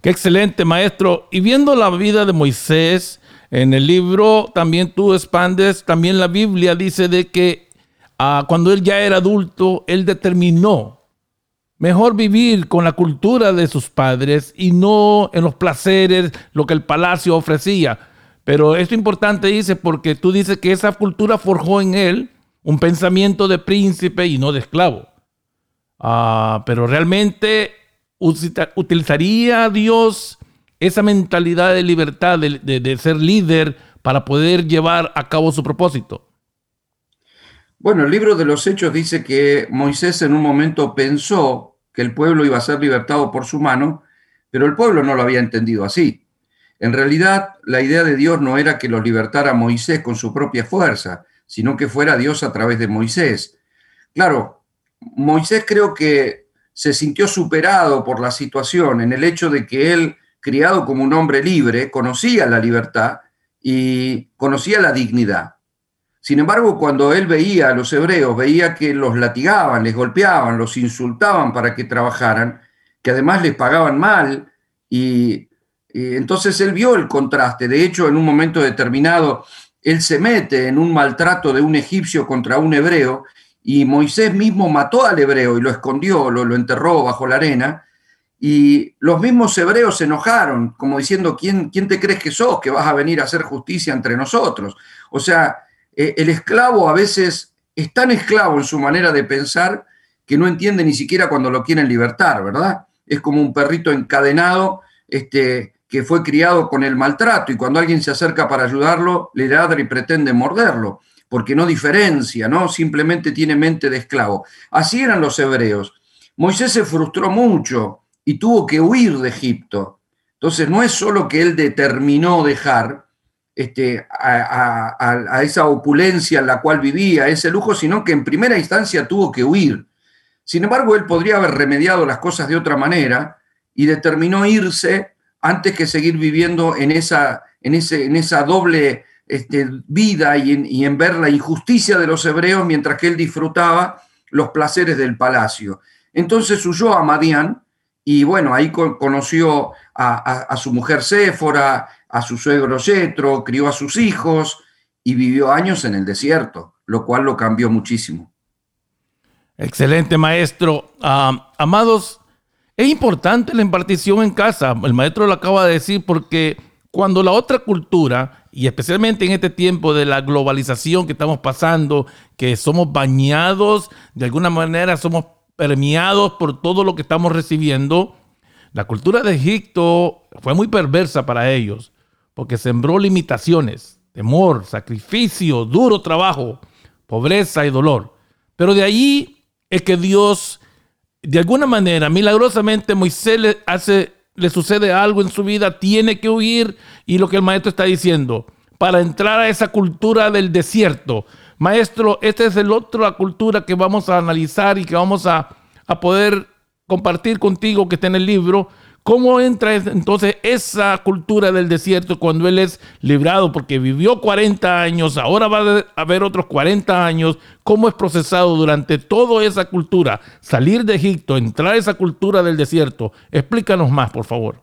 A: Qué excelente, maestro. Y viendo la vida de Moisés, en el libro también tú expandes, también la Biblia dice de que ah, cuando él ya era adulto, él determinó mejor vivir con la cultura de sus padres y no en los placeres, lo que el palacio ofrecía pero esto importante dice porque tú dices que esa cultura forjó en él un pensamiento de príncipe y no de esclavo. Ah, pero realmente utilizaría Dios esa mentalidad de libertad, de, ser líder, para poder llevar a cabo su propósito.
B: Bueno, el libro de los Hechos dice que Moisés en un momento pensó que el pueblo iba a ser libertado por su mano, pero el pueblo no lo había entendido así. En realidad, la idea de Dios no era que los libertara Moisés con su propia fuerza, sino que fuera Dios a través de Moisés. Claro, Moisés creo que se sintió superado por la situación en el hecho de que él, criado como un hombre libre, conocía la libertad y conocía la dignidad. Sin embargo, cuando él veía a los hebreos, veía que los latigaban, les golpeaban, los insultaban para que trabajaran, que además les pagaban mal y entonces él vio el contraste. De hecho, en un momento determinado, él se mete en un maltrato de un egipcio contra un hebreo y Moisés mismo mató al hebreo y lo escondió, lo, lo enterró bajo la arena. Y los mismos hebreos se enojaron, como diciendo, ¿quién, ¿quién te crees que sos que vas a venir a hacer justicia entre nosotros? O sea, eh, el esclavo a veces es tan esclavo en su manera de pensar que no entiende ni siquiera cuando lo quieren libertar, ¿verdad? Es como un perrito encadenado este, que fue criado con el maltrato y cuando alguien se acerca para ayudarlo, le ladra y pretende morderlo, porque no diferencia, ¿no? Simplemente tiene mente de esclavo. Así eran los hebreos. Moisés se frustró mucho y tuvo que huir de Egipto. Entonces no es solo que él determinó dejar este, a, a esa opulencia en la cual vivía, ese lujo, sino que en primera instancia tuvo que huir. Sin embargo, él podría haber remediado las cosas de otra manera y determinó irse antes que seguir viviendo en esa, en ese, en esa doble este, vida y en, ver la injusticia de los hebreos mientras que él disfrutaba los placeres del palacio. Entonces huyó a Madián y bueno, ahí conoció a, su mujer Séfora, a su suegro Yetro, crió a sus hijos y vivió años en el desierto, lo cual lo cambió muchísimo.
A: Excelente, maestro. Ah, amados, es importante la impartición en casa, el maestro lo acaba de decir, porque cuando la otra cultura, y especialmente en este tiempo de la globalización que estamos pasando, que somos bañados, de alguna manera somos permeados por todo lo que estamos recibiendo, la cultura de Egipto fue muy perversa para ellos, porque sembró limitaciones, temor, sacrificio, duro trabajo, pobreza y dolor. Pero de ahí es que Dios de alguna manera, milagrosamente, Moisés le, hace, le sucede algo en su vida, tiene que huir y lo que el maestro está diciendo, para entrar a esa cultura del desierto. Maestro, esta es el otro la cultura que vamos a analizar y que vamos a, a poder compartir contigo que está en el libro, ¿Cómo entra entonces esa cultura del desierto cuando él es librado? Porque vivió 40 años, ahora va a haber otros 40 años. ¿Cómo es procesado durante toda esa cultura? Salir de Egipto, entrar a esa cultura del desierto. Explícanos más, por favor.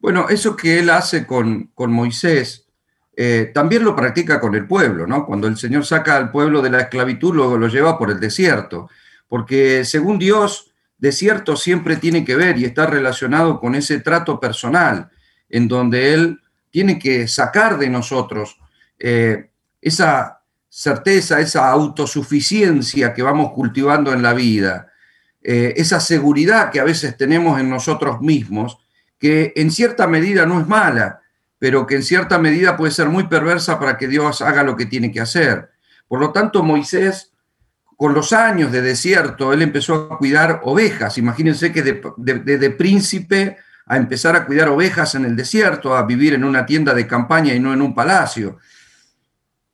B: Bueno, eso que él hace con, con Moisés, eh, también lo practica con el pueblo, ¿no? Cuando el Señor saca al pueblo de la esclavitud, luego lo lleva por el desierto. Porque según Dios, desierto siempre tiene que ver y está relacionado con ese trato personal, en donde Él tiene que sacar de nosotros eh, esa certeza, esa autosuficiencia que vamos cultivando en la vida, eh, esa seguridad que a veces tenemos en nosotros mismos, que en cierta medida no es mala, pero que en cierta medida puede ser muy perversa para que Dios haga lo que tiene que hacer. Por lo tanto, Moisés con los años de desierto, él empezó a cuidar ovejas. Imagínense que de, príncipe a empezar a cuidar ovejas en el desierto, a vivir en una tienda de campaña y no en un palacio.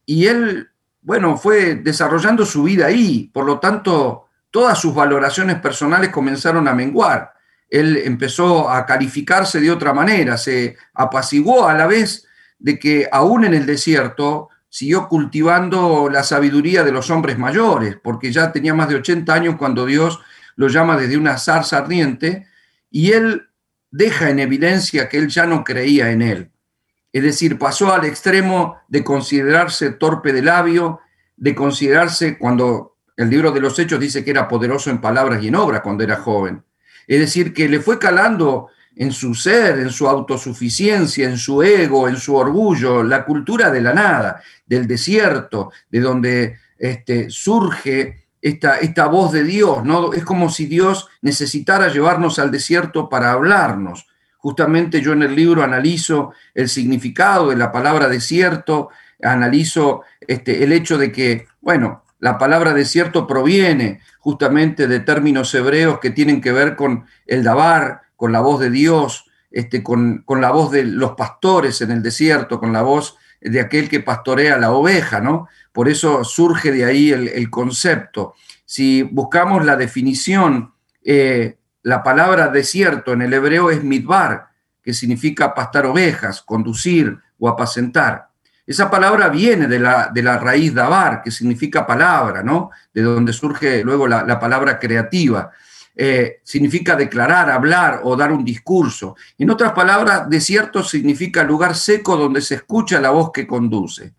B: Y él, bueno, fue desarrollando su vida ahí, por lo tanto, todas sus valoraciones personales comenzaron a menguar. Él empezó a calificarse de otra manera, se apaciguó a la vez de que aún en el desierto siguió cultivando la sabiduría de los hombres mayores, porque ya tenía más de 80 años cuando Dios lo llama desde una zarza ardiente, y él deja en evidencia que él ya no creía en él. Es decir, pasó al extremo de considerarse torpe de labio, de considerarse, cuando el libro de los Hechos dice que era poderoso en palabras y en obras cuando era joven. Es decir, que le fue calando en su ser, en su autosuficiencia, en su ego, en su orgullo, la cultura de la nada, del desierto, de donde este, surge esta, esta voz de Dios, ¿no? Es como si Dios necesitara llevarnos al desierto para hablarnos. Justamente yo en el libro analizo el significado de la palabra desierto, analizo este, el hecho de que, bueno, la palabra desierto proviene justamente de términos hebreos que tienen que ver con el dabar, con la voz de Dios, este, con, la voz de los pastores en el desierto, con la voz de aquel que pastorea la oveja, ¿no? Por eso surge de ahí el, concepto. Si buscamos la definición, eh, la palabra desierto en el hebreo es midbar, que significa pastar ovejas, conducir o apacentar. Esa palabra viene de la, de la raíz dabar, que significa palabra, ¿no? De donde surge luego la, la palabra creativa. Eh, significa declarar, hablar o dar un discurso. En otras palabras, desierto significa lugar seco donde se escucha la voz que conduce.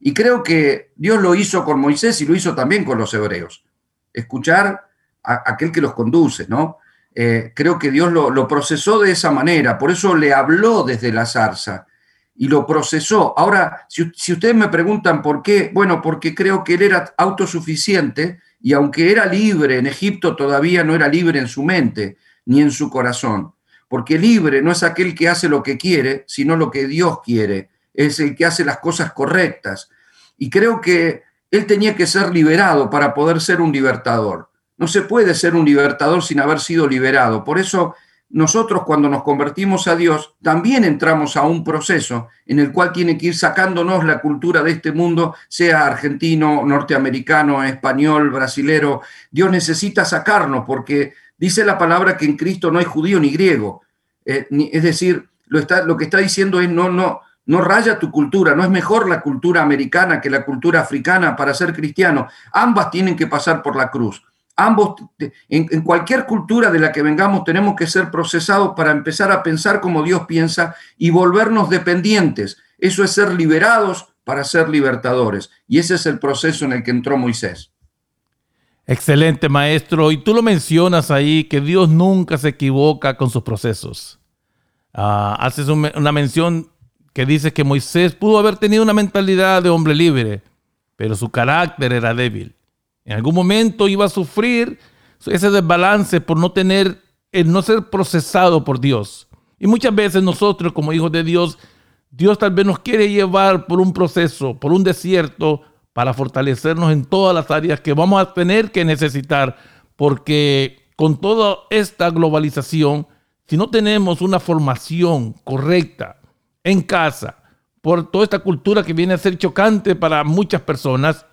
B: Y creo que Dios lo hizo con Moisés y lo hizo también con los hebreos. Escuchar a aquel que los conduce, ¿no? Eh, creo que Dios lo, procesó de esa manera, por eso le habló desde la zarza y lo procesó. Ahora, si, si ustedes me preguntan por qué, bueno, porque creo que él era autosuficiente y aunque era libre en Egipto, todavía no era libre en su mente ni en su corazón, porque libre no es aquel que hace lo que quiere, sino lo que Dios quiere, es el que hace las cosas correctas. Y creo que él tenía que ser liberado para poder ser un libertador. No se puede ser un libertador sin haber sido liberado. Por eso nosotros cuando nos convertimos a Dios también entramos a un proceso en el cual tiene que ir sacándonos la cultura de este mundo, sea argentino, norteamericano, español, brasilero. Dios necesita sacarnos porque dice la palabra que en Cristo no hay judío ni griego. Eh, es decir, lo, está, lo que está diciendo es no, no, no raya tu cultura, no es mejor la cultura americana que la cultura africana para ser cristiano. Ambas tienen que pasar por la cruz. Ambos, en, cualquier cultura de la que vengamos, tenemos que ser procesados para empezar a pensar como Dios piensa y volvernos dependientes. Eso es ser liberados para ser libertadores. Y ese es el proceso en el que entró Moisés.
A: Excelente, maestro. Y tú lo mencionas ahí, que Dios nunca se equivoca con sus procesos. Ah, haces una mención que dice que Moisés pudo haber tenido una mentalidad de hombre libre, pero su carácter era débil. En algún momento iba a sufrir ese desbalance por no tener, el no ser procesado por Dios. Y muchas veces nosotros como hijos de Dios, Dios tal vez nos quiere llevar por un proceso, por un desierto, para fortalecernos en todas las áreas que vamos a tener que necesitar, porque con toda esta globalización, si no tenemos una formación correcta en casa, por toda esta cultura que viene a ser chocante para muchas personas,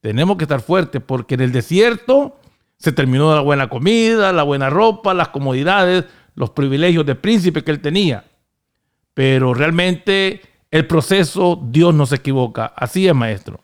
A: tenemos que estar fuertes porque en el desierto se terminó la buena comida, la buena ropa, las comodidades, los privilegios de príncipe que él tenía. Pero realmente el proceso, Dios no se equivoca. Así es, maestro.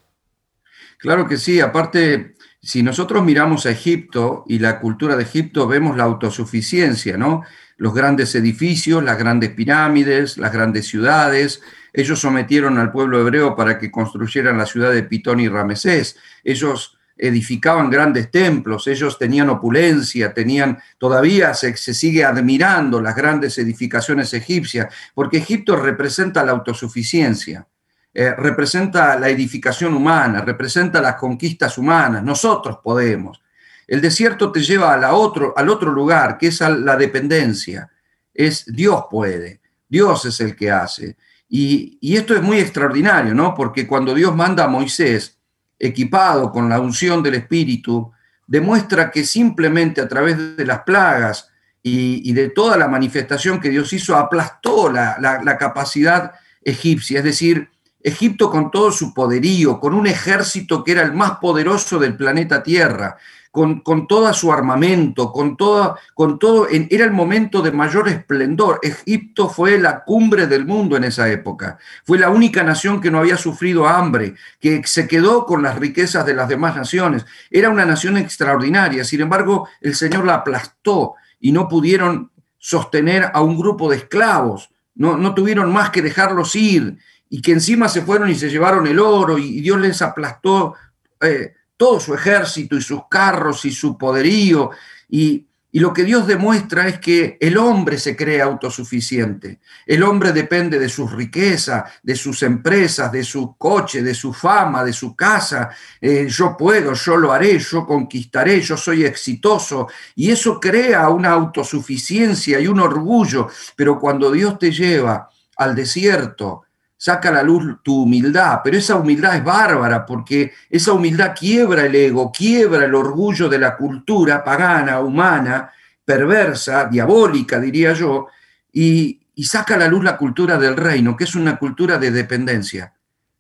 B: Claro que sí. Aparte, si nosotros miramos a Egipto y la cultura de Egipto, vemos la autosuficiencia, ¿no? Los grandes edificios, las grandes pirámides, las grandes ciudades, ellos sometieron al pueblo hebreo para que construyeran la ciudad de Pitón y Ramesés. Ellos edificaban grandes templos, ellos tenían opulencia, tenían, todavía se, sigue admirando las grandes edificaciones egipcias, porque Egipto representa la autosuficiencia, eh, representa la edificación humana, representa las conquistas humanas, nosotros podemos. El desierto te lleva a otro, al otro lugar, que es la dependencia, es Dios puede, Dios es el que hace. Y, esto es muy extraordinario, ¿no? Porque cuando Dios manda a Moisés, equipado con la unción del Espíritu, demuestra que simplemente a través de las plagas y, de toda la manifestación que Dios hizo, aplastó la, capacidad egipcia. Es decir, Egipto con todo su poderío, con un ejército que era el más poderoso del planeta Tierra, con, con todo su armamento, con, con todo, era el momento de mayor esplendor. Egipto fue la cumbre del mundo en esa época. Fue la única nación que no había sufrido hambre, que se quedó con las riquezas de las demás naciones. Era una nación extraordinaria. Sin embargo, el Señor la aplastó y no pudieron sostener a un grupo de esclavos. No, no tuvieron más que dejarlos ir y que encima se fueron y se llevaron el oro y Dios les aplastó. Eh, todo su ejército y sus carros y su poderío. Y, lo que Dios demuestra es que el hombre se cree autosuficiente. El hombre depende de sus riquezas, de sus empresas, de su coche, de su fama, de su casa. Eh, yo puedo, yo lo haré, yo conquistaré, yo soy exitoso. Y eso crea una autosuficiencia y un orgullo. Pero cuando Dios te lleva al desierto, saca a la luz tu humildad, pero esa humildad es bárbara porque esa humildad quiebra el ego, quiebra el orgullo de la cultura pagana, humana, perversa, diabólica, diría yo, y, saca a la luz la cultura del reino, que es una cultura de dependencia,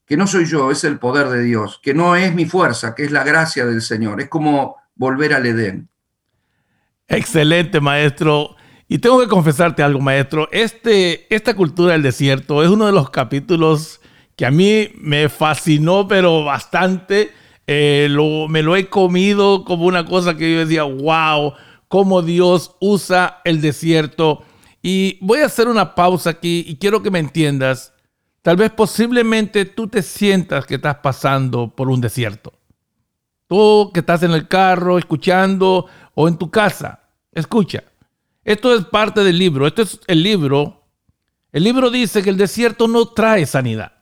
B: que no soy yo, es el poder de Dios, que no es mi fuerza, que es la gracia del Señor, es como volver al Edén.
A: Excelente, maestro. Y tengo que confesarte algo, maestro. Este, esta cultura del desierto es uno de los capítulos que a mí me fascinó, pero bastante. Eh, me lo he comido como una cosa que yo decía, wow, cómo Dios usa el desierto. Y voy a hacer una pausa aquí y quiero que me entiendas. Tal vez posiblemente tú te sientas que estás pasando por un desierto. Tú que estás en el carro escuchando o en tu casa, escucha. Esto es parte del libro. Esto es el libro. El libro dice que el desierto no trae sanidad,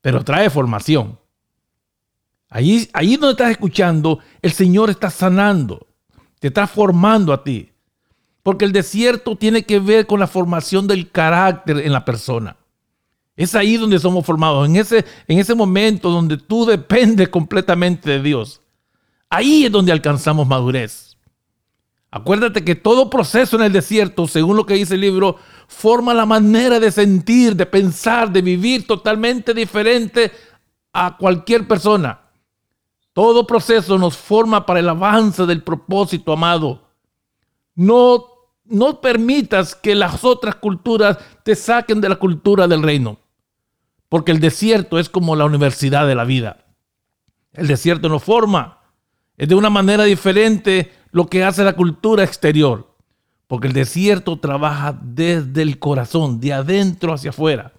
A: pero trae formación. Ahí, ahí donde estás escuchando, el Señor está sanando, te está formando a ti. porque el desierto tiene que ver con la formación del carácter en la persona. Es ahí donde somos formados, en ese, en ese momento donde tú dependes completamente de Dios. Ahí es donde alcanzamos madurez. Acuérdate que todo proceso en el desierto, según lo que dice el libro, forma la manera de sentir, de pensar, de vivir totalmente diferente a cualquier persona. Todo proceso nos forma para el avance del propósito, amado. No, no permitas que las otras culturas te saquen de la cultura del reino. Porque el desierto es como la universidad de la vida. El desierto nos forma. Es de una manera diferente lo que hace la cultura exterior. Porque el desierto trabaja desde el corazón, de adentro hacia afuera.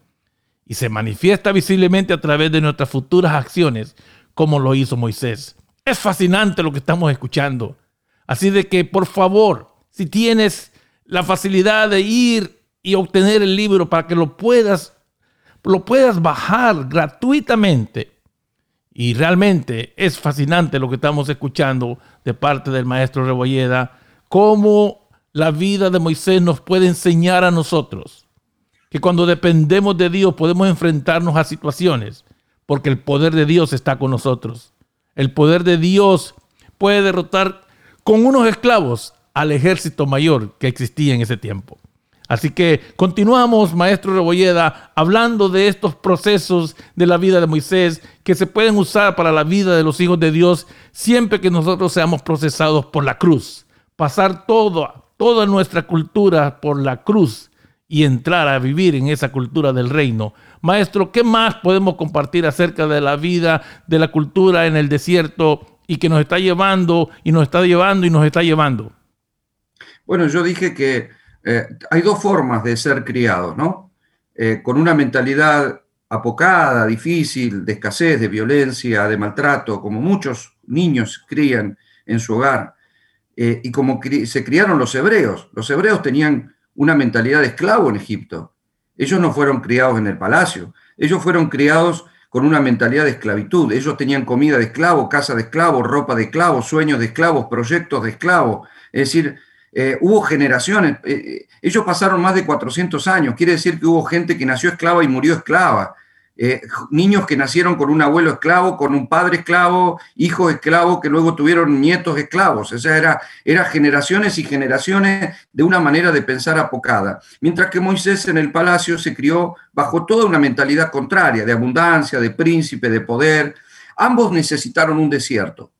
A: Y se manifiesta visiblemente a través de nuestras futuras acciones como lo hizo Moisés. Es fascinante lo que estamos escuchando. Así de que, por favor, si tienes la facilidad de ir y obtener el libro para que lo puedas, lo puedas bajar gratuitamente. Y realmente es fascinante lo que estamos escuchando de parte del maestro Rebolleda, cómo la vida de Moisés nos puede enseñar a nosotros que cuando dependemos de Dios podemos enfrentarnos a situaciones porque el poder de Dios está con nosotros. El poder de Dios puede derrotar con unos esclavos al ejército mayor que existía en ese tiempo. Así que continuamos, maestro Rebolleda, hablando de estos procesos de la vida de Moisés que se pueden usar para la vida de los hijos de Dios siempre que nosotros seamos procesados por la cruz. Pasar todo, toda nuestra cultura por la cruz y entrar a vivir en esa cultura del reino Maestro, ¿qué más podemos compartir acerca de la vida, de la cultura en el desierto y que nos está llevando y nos está llevando y nos está llevando?
B: Bueno, yo dije que eh, hay dos formas de ser criados, ¿no? Eh, con una mentalidad apocada, difícil, de escasez, de violencia, de maltrato, como muchos niños crían en su hogar, eh, y como se criaron los hebreos. Los hebreos tenían una mentalidad de esclavo en Egipto. Ellos no fueron criados en el palacio, ellos fueron criados con una mentalidad de esclavitud. Ellos tenían comida de esclavo, casa de esclavo, ropa de esclavo, sueños de esclavos, proyectos de esclavo. Es decir, eh, hubo generaciones, eh, eh, ellos pasaron más de 400 años, quiere decir que hubo gente que nació esclava y murió esclava. Eh, niños que nacieron con un abuelo esclavo, con un padre esclavo, hijos esclavos que luego tuvieron nietos esclavos. O sea, era, era generaciones y generaciones de una manera de pensar apocada. Mientras que Moisés en el palacio se crió bajo toda una mentalidad contraria, de abundancia, de príncipe, de poder. Ambos necesitaron un desierto.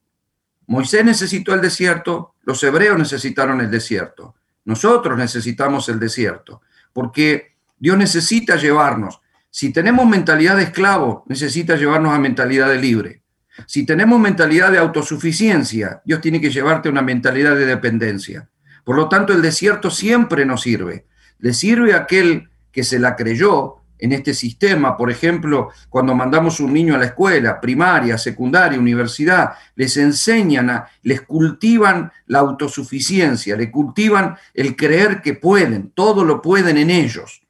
B: Moisés necesitó el desierto, los hebreos necesitaron el desierto. Nosotros necesitamos el desierto, porque Dios necesita llevarnos si tenemos mentalidad de esclavo, necesita llevarnos a mentalidad de libre. Si tenemos mentalidad de autosuficiencia, Dios tiene que llevarte a una mentalidad de dependencia. Por lo tanto, el desierto siempre nos sirve. Le sirve a aquel que se la creyó en este sistema. Por ejemplo, cuando mandamos un niño a la escuela, primaria, secundaria, universidad, les enseñan, les cultivan la autosuficiencia, le cultivan el creer que pueden, todo lo pueden en ellos.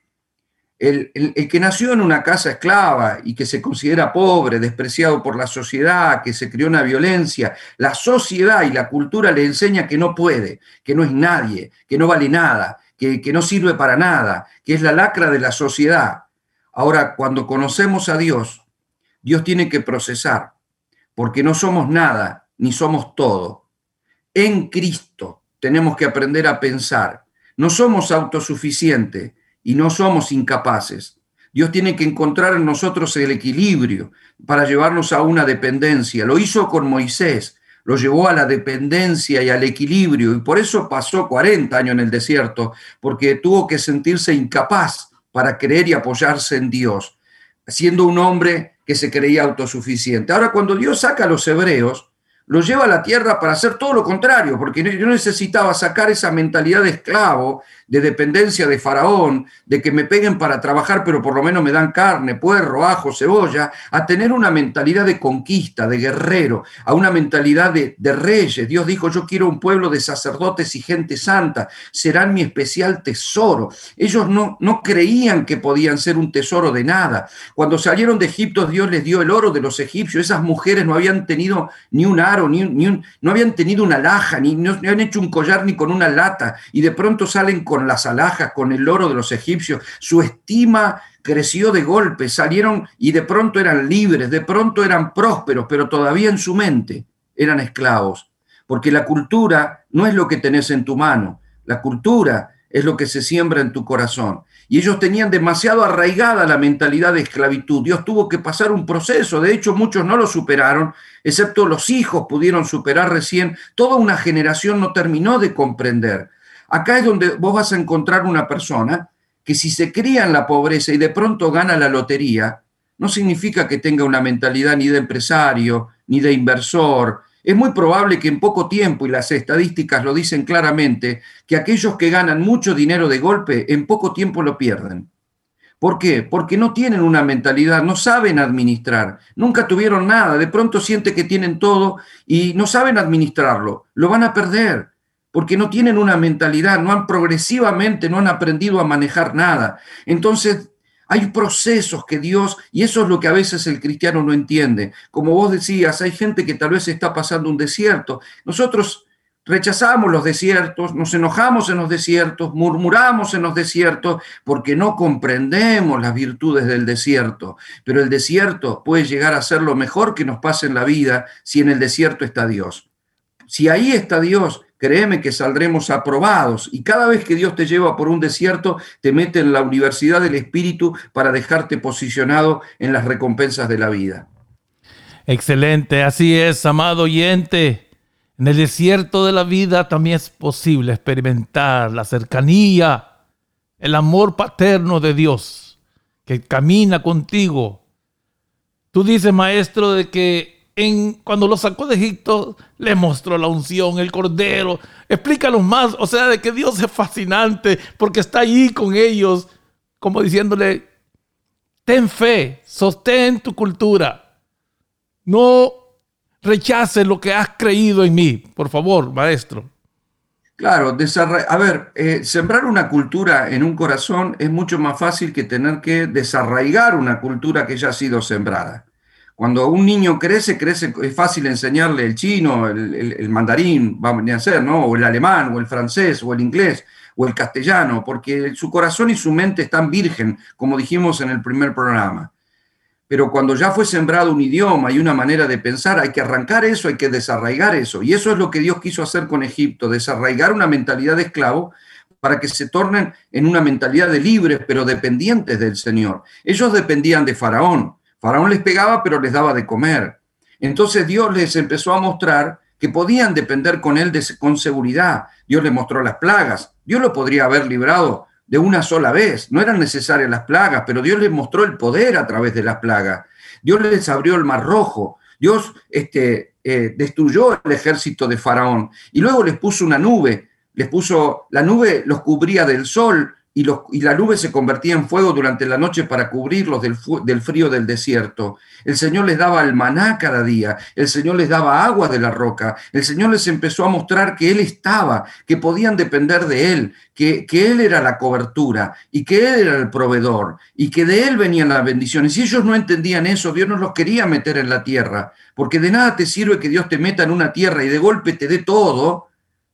B: El, que nació en una casa esclava y que se considera pobre, despreciado por la sociedad, que se crió una violencia, la sociedad y la cultura le enseña que no puede, que no es nadie, que no vale nada, que, que no sirve para nada, que es la lacra de la sociedad. Ahora, cuando conocemos a Dios, Dios tiene que procesar, porque no somos nada ni somos todo. En Cristo tenemos que aprender a pensar. No somos autosuficientes y no somos incapaces. Dios tiene que encontrar en nosotros el equilibrio para llevarnos a una dependencia. Lo hizo con Moisés, lo llevó a la dependencia y al equilibrio, y por eso pasó 40 años en el desierto, porque tuvo que sentirse incapaz para creer y apoyarse en Dios, siendo un hombre que se creía autosuficiente. Ahora, cuando Dios saca a los hebreos, los lleva a la tierra para hacer todo lo contrario, porque yo necesitaba sacar esa mentalidad de esclavo de dependencia de Faraón, de que me peguen para trabajar, pero por lo menos me dan carne, puerro, ajo, cebolla, a tener una mentalidad de conquista, de guerrero, a una mentalidad de, de reyes. Dios dijo, yo quiero un pueblo de sacerdotes y gente santa, serán mi especial tesoro. Ellos no, no creían que podían ser un tesoro de nada. Cuando salieron de Egipto, Dios les dio el oro de los egipcios. Esas mujeres no habían tenido ni un aro, ni, no habían tenido una alhaja, ni no, habían hecho un collar ni con una lata, y de pronto salen con las alhajas, con el oro de los egipcios. Su estima creció de golpe, salieron y de pronto eran libres, de pronto eran prósperos, pero todavía en su mente eran esclavos. Porque la cultura no es lo que tenés en tu mano, la cultura es lo que se siembra en tu corazón. Y ellos tenían demasiado arraigada la mentalidad de esclavitud. Dios tuvo que pasar un proceso. De hecho, muchos no lo superaron, excepto los hijos pudieron superar recién. Toda una generación no terminó de comprender. Acá es donde vos vas a encontrar una persona que si se cría en la pobreza y de pronto gana la lotería, no significa que tenga una mentalidad ni de empresario, ni de inversor, es muy probable que en poco tiempo, y las estadísticas lo dicen claramente, que aquellos que ganan mucho dinero de golpe, en poco tiempo lo pierden. ¿Por qué? Porque no tienen una mentalidad, no saben administrar, nunca tuvieron nada, de pronto siente que tienen todo y no saben administrarlo, lo van a perder, porque no tienen una mentalidad, no han progresivamente, no han aprendido a manejar nada. Entonces hay procesos que Dios, y eso es lo que a veces el cristiano no entiende. Como vos decías, hay gente que tal vez está pasando un desierto. Nosotros rechazamos los desiertos, nos enojamos en los desiertos, murmuramos en los desiertos, porque no comprendemos las virtudes del desierto. Pero el desierto puede llegar a ser lo mejor que nos pase en la vida si en el desierto está Dios. Si ahí está Dios, créeme que saldremos aprobados. Y cada vez que Dios te lleva por un desierto, te mete en la universidad del Espíritu para dejarte posicionado en las recompensas de la vida.
A: Excelente, así es, amado oyente. En el desierto de la vida también es posible experimentar la cercanía, el amor paterno de Dios que camina contigo. Tú dices, maestro, de que cuando lo sacó de Egipto, le mostró la unción, el cordero. Explícanos más, o sea, de que Dios es fascinante porque está ahí con ellos, como diciéndole, ten fe, sostén tu cultura. No rechaces lo que has creído en mí, por favor, maestro.
B: Claro, a ver, eh, sembrar una cultura en un corazón es mucho más fácil que tener que desarraigar una cultura que ya ha sido sembrada. Cuando un niño crece, crece, es fácil enseñarle el chino, el, mandarín, va a ser, ¿no? O el alemán, o el francés, o el inglés, o el castellano, porque su corazón y su mente están virgen, como dijimos en el primer programa. Pero cuando ya fue sembrado un idioma y una manera de pensar, hay que arrancar eso, hay que desarraigar eso. Y eso es lo que Dios quiso hacer con Egipto, desarraigar una mentalidad de esclavo para que se tornen en una mentalidad de libres, pero dependientes del Señor. Ellos dependían de Faraón, Faraón les pegaba, pero les daba de comer. Entonces Dios les empezó a mostrar que podían depender con él con seguridad. Dios les mostró las plagas. Dios lo podría haber librado de una sola vez. No eran necesarias las plagas, pero Dios les mostró el poder a través de las plagas. Dios les abrió el mar rojo. Dios este, eh, destruyó el ejército de Faraón y luego les puso una nube. Les puso, la nube los cubría del sol y, la nube se convertía en fuego durante la noche para cubrirlos del, del, frío del desierto. El Señor les daba el maná cada día, el Señor les daba agua de la roca, el Señor les empezó a mostrar que Él estaba, que podían depender de Él, que, que Él era la cobertura y que Él era el proveedor y que de Él venían las bendiciones. Si ellos no entendían eso, Dios no los quería meter en la tierra, porque de nada te sirve que Dios te meta en una tierra y de golpe te dé todo,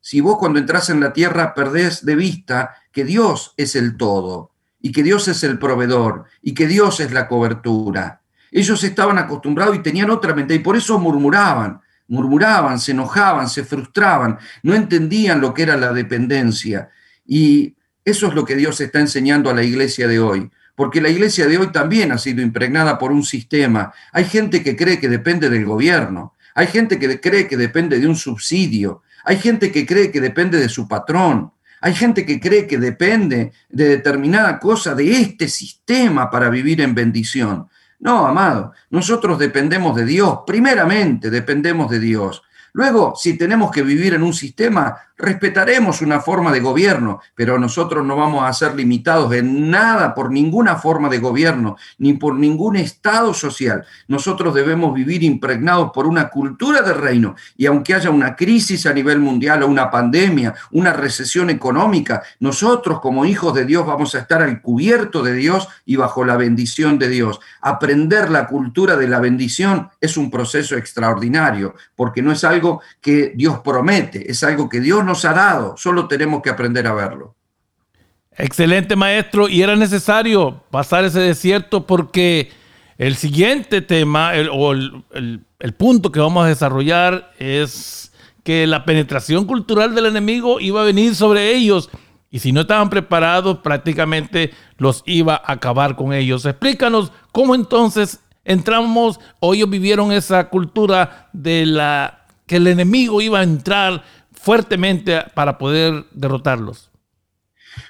B: si vos cuando entras en la tierra perdés de vista que Dios es el todo y que Dios es el proveedor y que Dios es la cobertura. Ellos estaban acostumbrados y tenían otra mente y por eso murmuraban, murmuraban, se enojaban, se frustraban, no entendían lo que era la dependencia. Y eso es lo que Dios está enseñando a la iglesia de hoy, porque la iglesia de hoy también ha sido impregnada por un sistema. Hay gente que cree que depende del gobierno, hay gente que cree que depende de un subsidio, hay gente que cree que depende de su patrón, hay gente que cree que depende de determinada cosa de este sistema para vivir en bendición. No, amado, nosotros dependemos de Dios, primeramente dependemos de Dios. Luego, si tenemos que vivir en un sistema, respetaremos una forma de gobierno, pero nosotros no vamos a ser limitados en nada por ninguna forma de gobierno, ni por ningún estado social. Nosotros debemos vivir impregnados por una cultura de reino y aunque haya una crisis a nivel mundial o una pandemia, una recesión económica, nosotros como hijos de Dios vamos a estar al cubierto de Dios y bajo la bendición de Dios. Aprender la cultura de la bendición es un proceso extraordinario, porque no es algo que Dios promete, es algo que Dios nos ha dado, solo tenemos que aprender a verlo.
A: Excelente maestro, y era necesario pasar ese desierto porque el siguiente tema o el, el punto que vamos a desarrollar es que la penetración cultural del enemigo iba a venir sobre ellos y si no estaban preparados prácticamente los iba a acabar con ellos. Explícanos cómo entonces entramos o ellos vivieron esa cultura de la que el enemigo iba a entrar fuertemente para poder derrotarlos.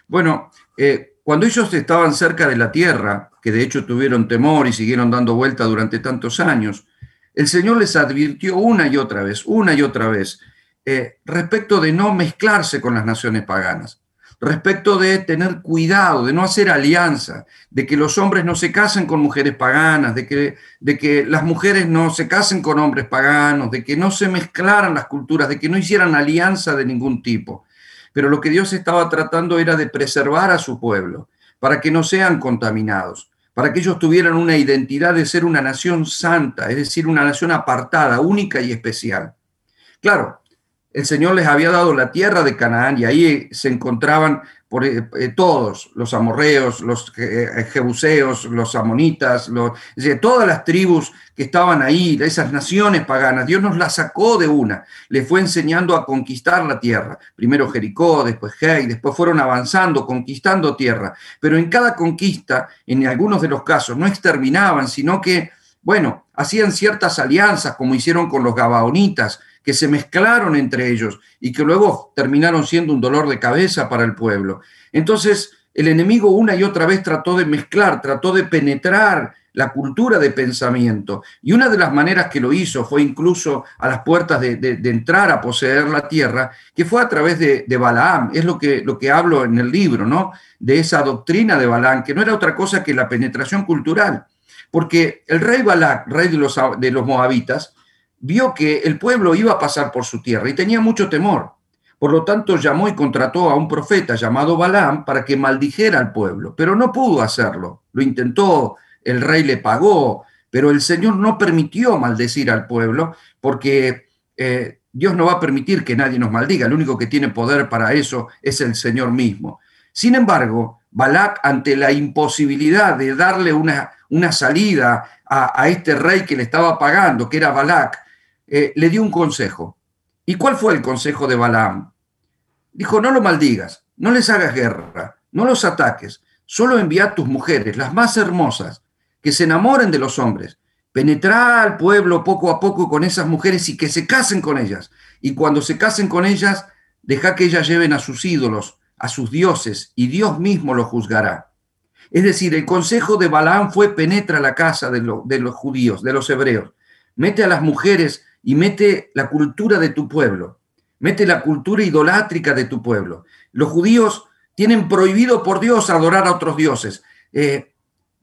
B: Bueno, eh, cuando ellos estaban cerca de la tierra, que de hecho tuvieron temor y siguieron dando vuelta durante tantos años, el Señor les advirtió una y otra vez, una y otra vez, eh, respecto de no mezclarse con las naciones paganas respecto de tener cuidado, de no hacer alianza, de que los hombres no se casen con mujeres paganas, de que, de que las mujeres no se casen con hombres paganos, de que no se mezclaran las culturas, de que no hicieran alianza de ningún tipo. Pero lo que Dios estaba tratando era de preservar a su pueblo, para que no sean contaminados, para que ellos tuvieran una identidad de ser una nación santa, es decir, una nación apartada, única y especial. Claro, el Señor les había dado la tierra de Canaán y ahí se encontraban por, eh, eh, todos, los amorreos, los eh, jebuseos, los amonitas, los, todas las tribus que estaban ahí, esas naciones paganas. Dios nos las sacó de una, les fue enseñando a conquistar la tierra. Primero Jericó, después Hei, después fueron avanzando, conquistando tierra. Pero en cada conquista, en algunos de los casos, no exterminaban, sino que, bueno, hacían ciertas alianzas, como hicieron con los gabaonitas, que se mezclaron entre ellos y que luego terminaron siendo un dolor de cabeza para el pueblo. Entonces, el enemigo una y otra vez trató de mezclar, trató de penetrar la cultura de pensamiento. Y una de las maneras que lo hizo fue incluso a las puertas de, entrar a poseer la tierra, que fue a través de, Balaam. Es lo que, lo que hablo en el libro, ¿no? De esa doctrina de Balaam, que no era otra cosa que la penetración cultural. Porque el rey Balac, rey de los, de los moabitas, vio que el pueblo iba a pasar por su tierra y tenía mucho temor. Por lo tanto, llamó y contrató a un profeta llamado Balaam para que maldijera al pueblo, pero no pudo hacerlo. Lo intentó, el rey le pagó, pero el Señor no permitió maldecir al pueblo porque eh, Dios no va a permitir que nadie nos maldiga. El único que tiene poder para eso es el Señor mismo. Sin embargo, Balac, ante la imposibilidad de darle una, una salida a, a, este rey que le estaba pagando, que era Balac, eh, le dio un consejo. ¿Y cuál fue el consejo de Balaam? Dijo, no lo maldigas, no les hagas guerra, no los ataques, solo envía a tus mujeres, las más hermosas, que se enamoren de los hombres. Penetra al pueblo poco a poco con esas mujeres y que se casen con ellas. Y cuando se casen con ellas, deja que ellas lleven a sus ídolos, a sus dioses, y Dios mismo lo juzgará. Es decir, el consejo de Balaam fue penetra la casa de los judíos, de los hebreos. Mete a las mujeres y mete la cultura de tu pueblo, mete la cultura idolátrica de tu pueblo. Los judíos tienen prohibido por Dios adorar a otros dioses. Eh,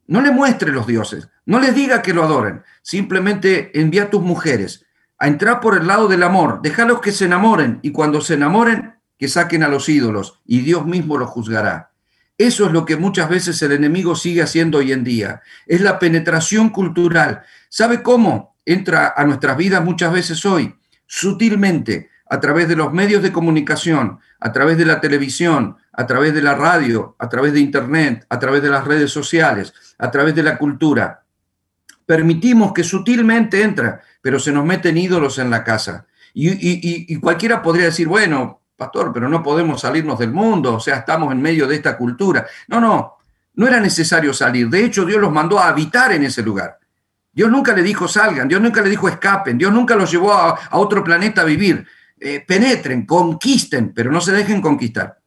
B: no le muestre los dioses, no les diga que lo adoren, simplemente envía a tus mujeres a entrar por el lado del amor, déjalos que se enamoren y cuando se enamoren, que saquen a los ídolos y Dios mismo los juzgará. Eso es lo que muchas veces el enemigo sigue haciendo hoy en día. Es la penetración cultural. ¿Sabe cómo? Entra a nuestras vidas muchas veces hoy, sutilmente, a través de los medios de comunicación, a través de la televisión, a través de la radio, a través de Internet, a través de las redes sociales, a través de la cultura. Permitimos que sutilmente entra, pero se nos meten ídolos en la casa. Y, cualquiera podría decir, bueno, pastor, pero no podemos salirnos del mundo, o sea, estamos en medio de esta cultura. No, no, no era necesario salir. De hecho, Dios los mandó a habitar en ese lugar. Dios nunca le dijo salgan, Dios nunca le dijo escapen, Dios nunca los llevó a, otro planeta a vivir. Eh, penetren, conquisten, pero no se dejen conquistar.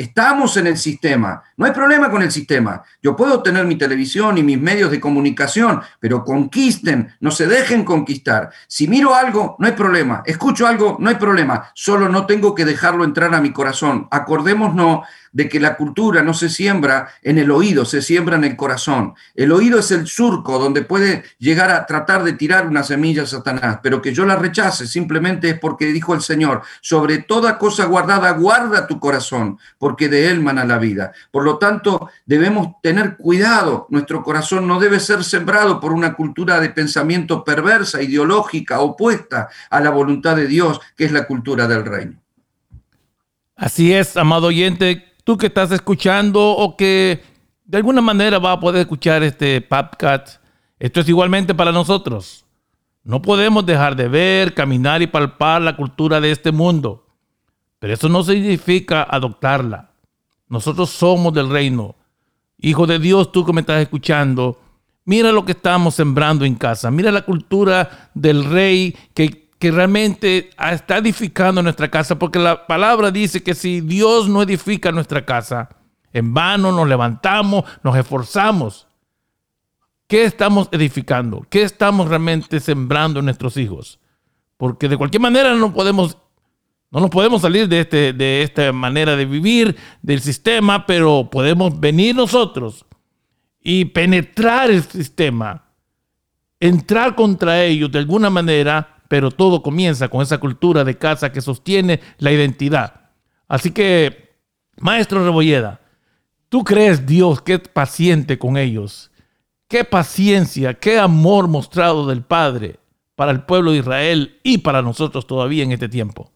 B: Estamos en el sistema. No hay problema con el sistema. Yo puedo tener mi televisión y mis medios de comunicación, pero conquisten, no se dejen conquistar. Si miro algo, no hay problema. Escucho algo, no hay problema. Solo no tengo que dejarlo entrar a mi corazón. Acordémonos de que la cultura no se siembra en el oído, se siembra en el corazón. El oído es el surco donde puede llegar a tratar de tirar una semilla a Satanás, pero que yo la rechace simplemente es porque dijo el Señor, sobre toda cosa guardada, guarda tu corazón, porque de él mana la vida. Por lo tanto, debemos tener cuidado. Nuestro corazón no debe ser sembrado por una cultura de pensamiento perversa, ideológica, opuesta a la voluntad de Dios, que es la cultura del reino.
A: Así es, amado oyente, tú que estás escuchando o que de alguna manera va a poder escuchar este podcast, esto es igualmente para nosotros. No podemos dejar de ver, caminar y palpar la cultura de este mundo, pero eso no significa adoptarla. Nosotros somos del reino. Hijo de Dios, tú que me estás escuchando, mira lo que estamos sembrando en casa, mira la cultura del rey que que realmente está edificando nuestra casa, porque la palabra dice que si Dios no edifica nuestra casa, en vano nos levantamos, nos esforzamos. ¿Qué estamos edificando? ¿Qué estamos realmente sembrando en nuestros hijos? Porque de cualquier manera no podemos, no nos podemos salir de, este, de esta manera de vivir, del sistema, pero podemos venir nosotros y penetrar el sistema, entrar contra ellos de alguna manera pero todo comienza con esa cultura de casa que sostiene la identidad. Así que, maestro Rebolleda, ¿tú crees Dios que es paciente con ellos? Qué paciencia, qué amor mostrado del Padre para el pueblo de Israel y para nosotros todavía en este tiempo.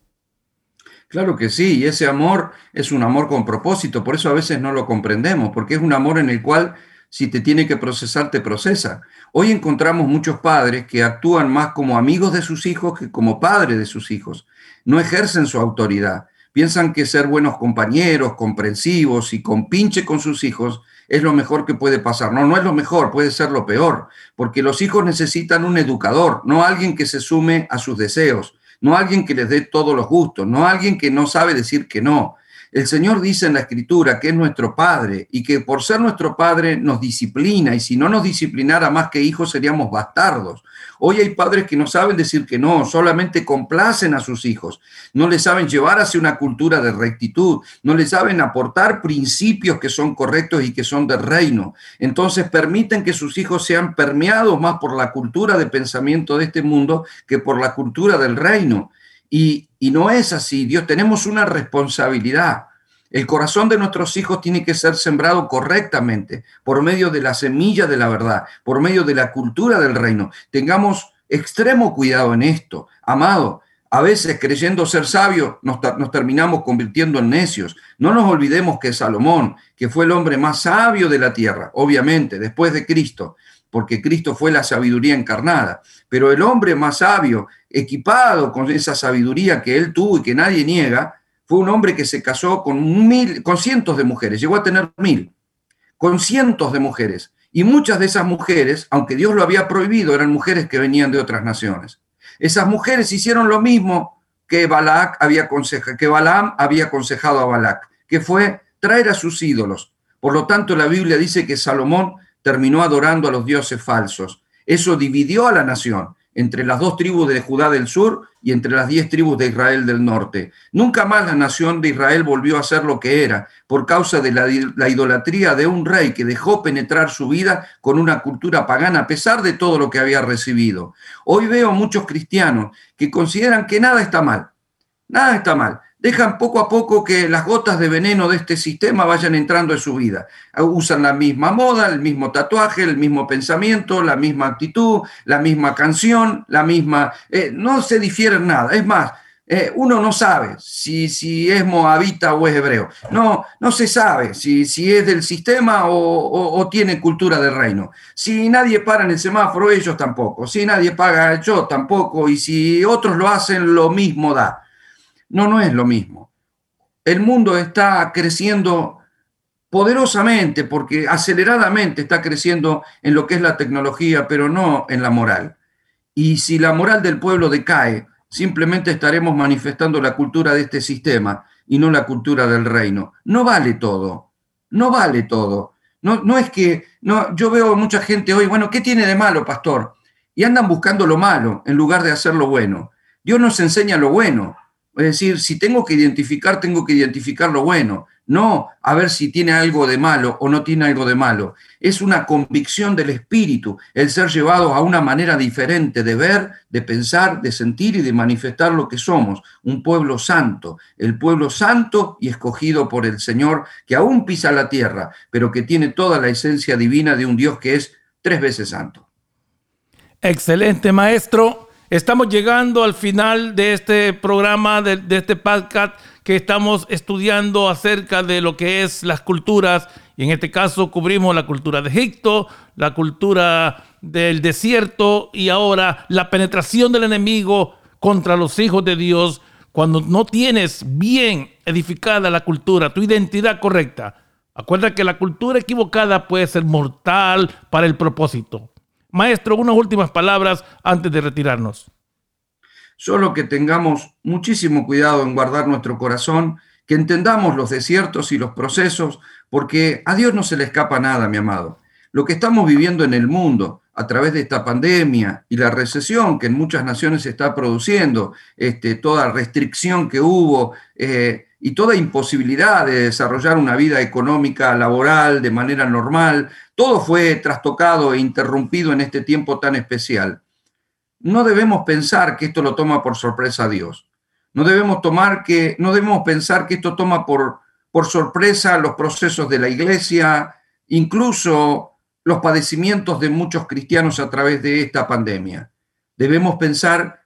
B: Claro que sí, y ese amor es un amor con propósito, por eso a veces no lo comprendemos, porque es un amor en el cual si te tiene que procesar, te procesa. Hoy encontramos muchos padres que actúan más como amigos de sus hijos que como padres de sus hijos. No ejercen su autoridad. Piensan que ser buenos compañeros, comprensivos y compinche con sus hijos es lo mejor que puede pasar. No, no es lo mejor, puede ser lo peor, porque los hijos necesitan un educador, no alguien que se sume a sus deseos, no alguien que les dé todos los gustos, no alguien que no sabe decir que no, el Señor dice en la Escritura que es nuestro Padre y que por ser nuestro Padre nos disciplina y si no nos disciplinara más que hijos seríamos bastardos. Hoy hay padres que no saben decir que no, solamente complacen a sus hijos, no les saben llevar hacia una cultura de rectitud, no les saben aportar principios que son correctos y que son del reino. Entonces permiten que sus hijos sean permeados más por la cultura de pensamiento de este mundo que por la cultura del reino. Y, no es así. Dios, tenemos una responsabilidad. El corazón de nuestros hijos tiene que ser sembrado correctamente por medio de la semilla de la verdad, por medio de la cultura del reino. Tengamos extremo cuidado en esto. Amado, a veces creyendo ser sabios nos, nos, terminamos convirtiendo en necios. No nos olvidemos que Salomón, que fue el hombre más sabio de la tierra, obviamente, después de Cristo, porque Cristo fue la sabiduría encarnada. Pero el hombre más sabio, equipado con esa sabiduría que él tuvo y que nadie niega, fue un hombre que se casó con, mil, con cientos de mujeres, llegó a tener mil, con cientos de mujeres. Y muchas de esas mujeres, aunque Dios lo había prohibido, eran mujeres que venían de otras naciones. Esas mujeres hicieron lo mismo que, había que Balaam había aconsejado a Balac, que fue traer a sus ídolos. Por lo tanto, la Biblia dice que Salomón terminó adorando a los dioses falsos. Eso dividió a la nación entre las dos tribus de Judá del sur y entre las diez tribus de Israel del norte. Nunca más la nación de Israel volvió a ser lo que era por causa de la, la, idolatría de un rey que dejó penetrar su vida con una cultura pagana a pesar de todo lo que había recibido. Hoy veo muchos cristianos que consideran que nada está mal. Nada está mal dejan poco a poco que las gotas de veneno de este sistema vayan entrando en su vida. Usan la misma moda, el mismo tatuaje, el mismo pensamiento, la misma actitud, la misma canción, la misma... Eh, no se difieren nada. Es más, eh, uno no sabe si, si es moabita o es hebreo. No, no se sabe si, si es del sistema o, o, tiene cultura del reino. Si nadie para en el semáforo, ellos tampoco. Si nadie paga, yo tampoco. Y si otros lo hacen, lo mismo da. No, no es lo mismo. El mundo está creciendo poderosamente porque aceleradamente está creciendo en lo que es la tecnología, pero no en la moral. Y si la moral del pueblo decae, simplemente estaremos manifestando la cultura de este sistema y no la cultura del reino. No vale todo, no vale todo. No, no es que, no, yo veo mucha gente hoy, bueno, ¿qué tiene de malo, pastor? Y andan buscando lo malo en lugar de hacer lo bueno. Dios nos enseña lo bueno. Es decir, si tengo que identificar, tengo que identificar lo bueno no a ver si tiene algo de malo o no tiene algo de malo. Es una convicción del espíritu, el ser llevado a una manera diferente de ver, de pensar, de sentir y de manifestar lo que somos, un pueblo santo, el pueblo santo y escogido por el Señor, que aún pisa la tierra, pero que tiene toda la esencia divina de un Dios que es tres veces santo.
A: Excelente, maestro. Estamos llegando al final de este programa, de, este podcast que estamos estudiando acerca de lo que es las culturas, y en este caso cubrimos la cultura de Egipto, la cultura del desierto y ahora la penetración del enemigo contra los hijos de Dios cuando no tienes bien edificada la cultura, tu identidad correcta. Acuerda que la cultura equivocada puede ser mortal para el propósito. Maestro, unas últimas palabras antes de retirarnos.
B: Solo que tengamos muchísimo cuidado en guardar nuestro corazón, que entendamos los desiertos y los procesos, porque a Dios no se le escapa nada, mi amado. Lo que estamos viviendo en el mundo a través de esta pandemia y la recesión que en muchas naciones se está produciendo, este, toda restricción que hubo eh, y toda imposibilidad de desarrollar una vida económica, laboral de manera normal, todo fue trastocado e interrumpido en este tiempo tan especial no debemos pensar que esto lo toma por sorpresa a Dios. No debemos, tomar que, no debemos pensar que esto toma por, por sorpresa los procesos de la iglesia, incluso los padecimientos de muchos cristianos a través de esta pandemia. Debemos pensar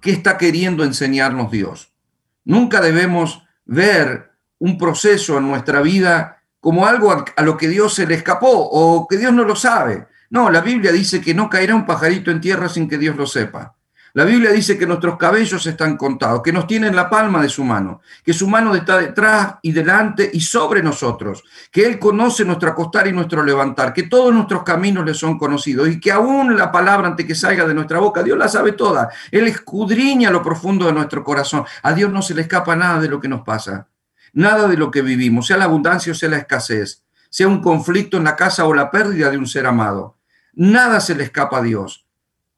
B: qué está queriendo enseñarnos Dios. Nunca debemos ver un proceso en nuestra vida como algo a, lo que Dios se le escapó o que Dios no lo sabe. No, la Biblia dice que no caerá un pajarito en tierra sin que Dios lo sepa. La Biblia dice que nuestros cabellos están contados, que nos tiene en la palma de su mano, que su mano está detrás y delante y sobre nosotros, que Él conoce nuestro acostar y nuestro levantar, que todos nuestros caminos le son conocidos y que aún la palabra antes que salga de nuestra boca, Dios la sabe toda. Él escudriña lo profundo de nuestro corazón. A Dios no se le escapa nada de lo que nos pasa, nada de lo que vivimos, sea la abundancia o sea la escasez, sea un conflicto en la casa o la pérdida de un ser amado. Nada se le escapa a Dios.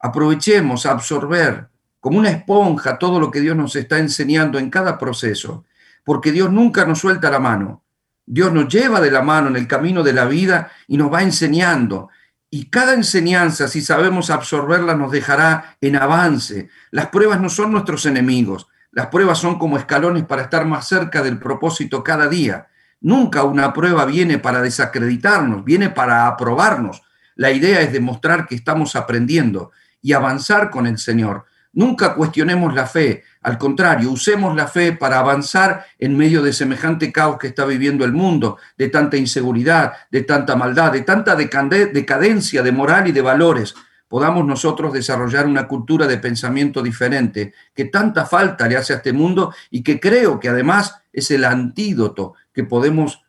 B: Aprovechemos a absorber como una esponja todo lo que Dios nos está enseñando en cada proceso, porque Dios nunca nos suelta la mano. Dios nos lleva de la mano en el camino de la vida y nos va enseñando. Y cada enseñanza, si sabemos absorberla, nos dejará en avance. Las pruebas no son nuestros enemigos. Las pruebas son como escalones para estar más cerca del propósito cada día. Nunca una prueba viene para desacreditarnos, viene para aprobarnos, la idea es demostrar que estamos aprendiendo y avanzar con el Señor. Nunca cuestionemos la fe, al contrario, usemos la fe para avanzar en medio de semejante caos que está viviendo el mundo, de tanta inseguridad, de tanta maldad, de tanta decadencia de moral y de valores. Podamos nosotros desarrollar una cultura de pensamiento diferente que tanta falta le hace a este mundo y que creo que además es el antídoto que podemos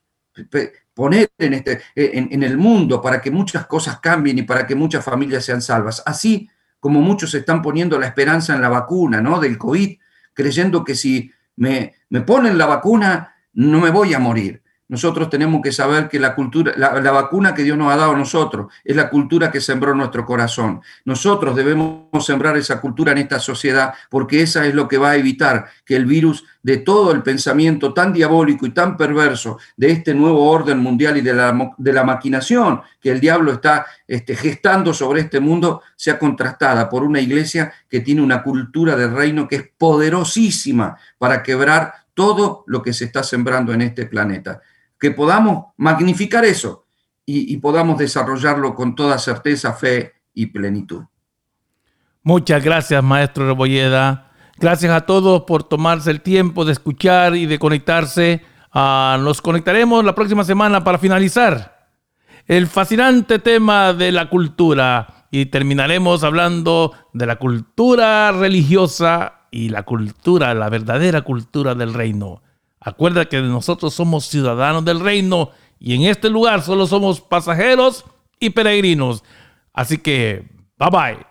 B: poner en, este, en, el mundo para que muchas cosas cambien y para que muchas familias sean salvas. Así como muchos están poniendo la esperanza en la vacuna, ¿no? Del COVID, creyendo que si me, me ponen la vacuna no me voy a morir. Nosotros tenemos que saber que la cultura, la, vacuna que Dios nos ha dado a nosotros es la cultura que sembró nuestro corazón. Nosotros debemos sembrar esa cultura en esta sociedad porque esa es lo que va a evitar que el virus de todo el pensamiento tan diabólico y tan perverso de este nuevo orden mundial y de la, de la maquinación que el diablo está este, gestando sobre este mundo sea contrastada por una iglesia que tiene una cultura del reino que es poderosísima para quebrar todo lo que se está sembrando en este planeta que podamos magnificar eso y, podamos desarrollarlo con toda certeza, fe y plenitud.
A: Muchas gracias, maestro Rebolleda. Gracias a todos por tomarse el tiempo de escuchar y de conectarse. Ah, nos conectaremos la próxima semana para finalizar el fascinante tema de la cultura y terminaremos hablando de la cultura religiosa y la cultura, la verdadera cultura del reino. Acuerda que nosotros somos ciudadanos del reino y en este lugar solo somos pasajeros y peregrinos. Así que, bye bye.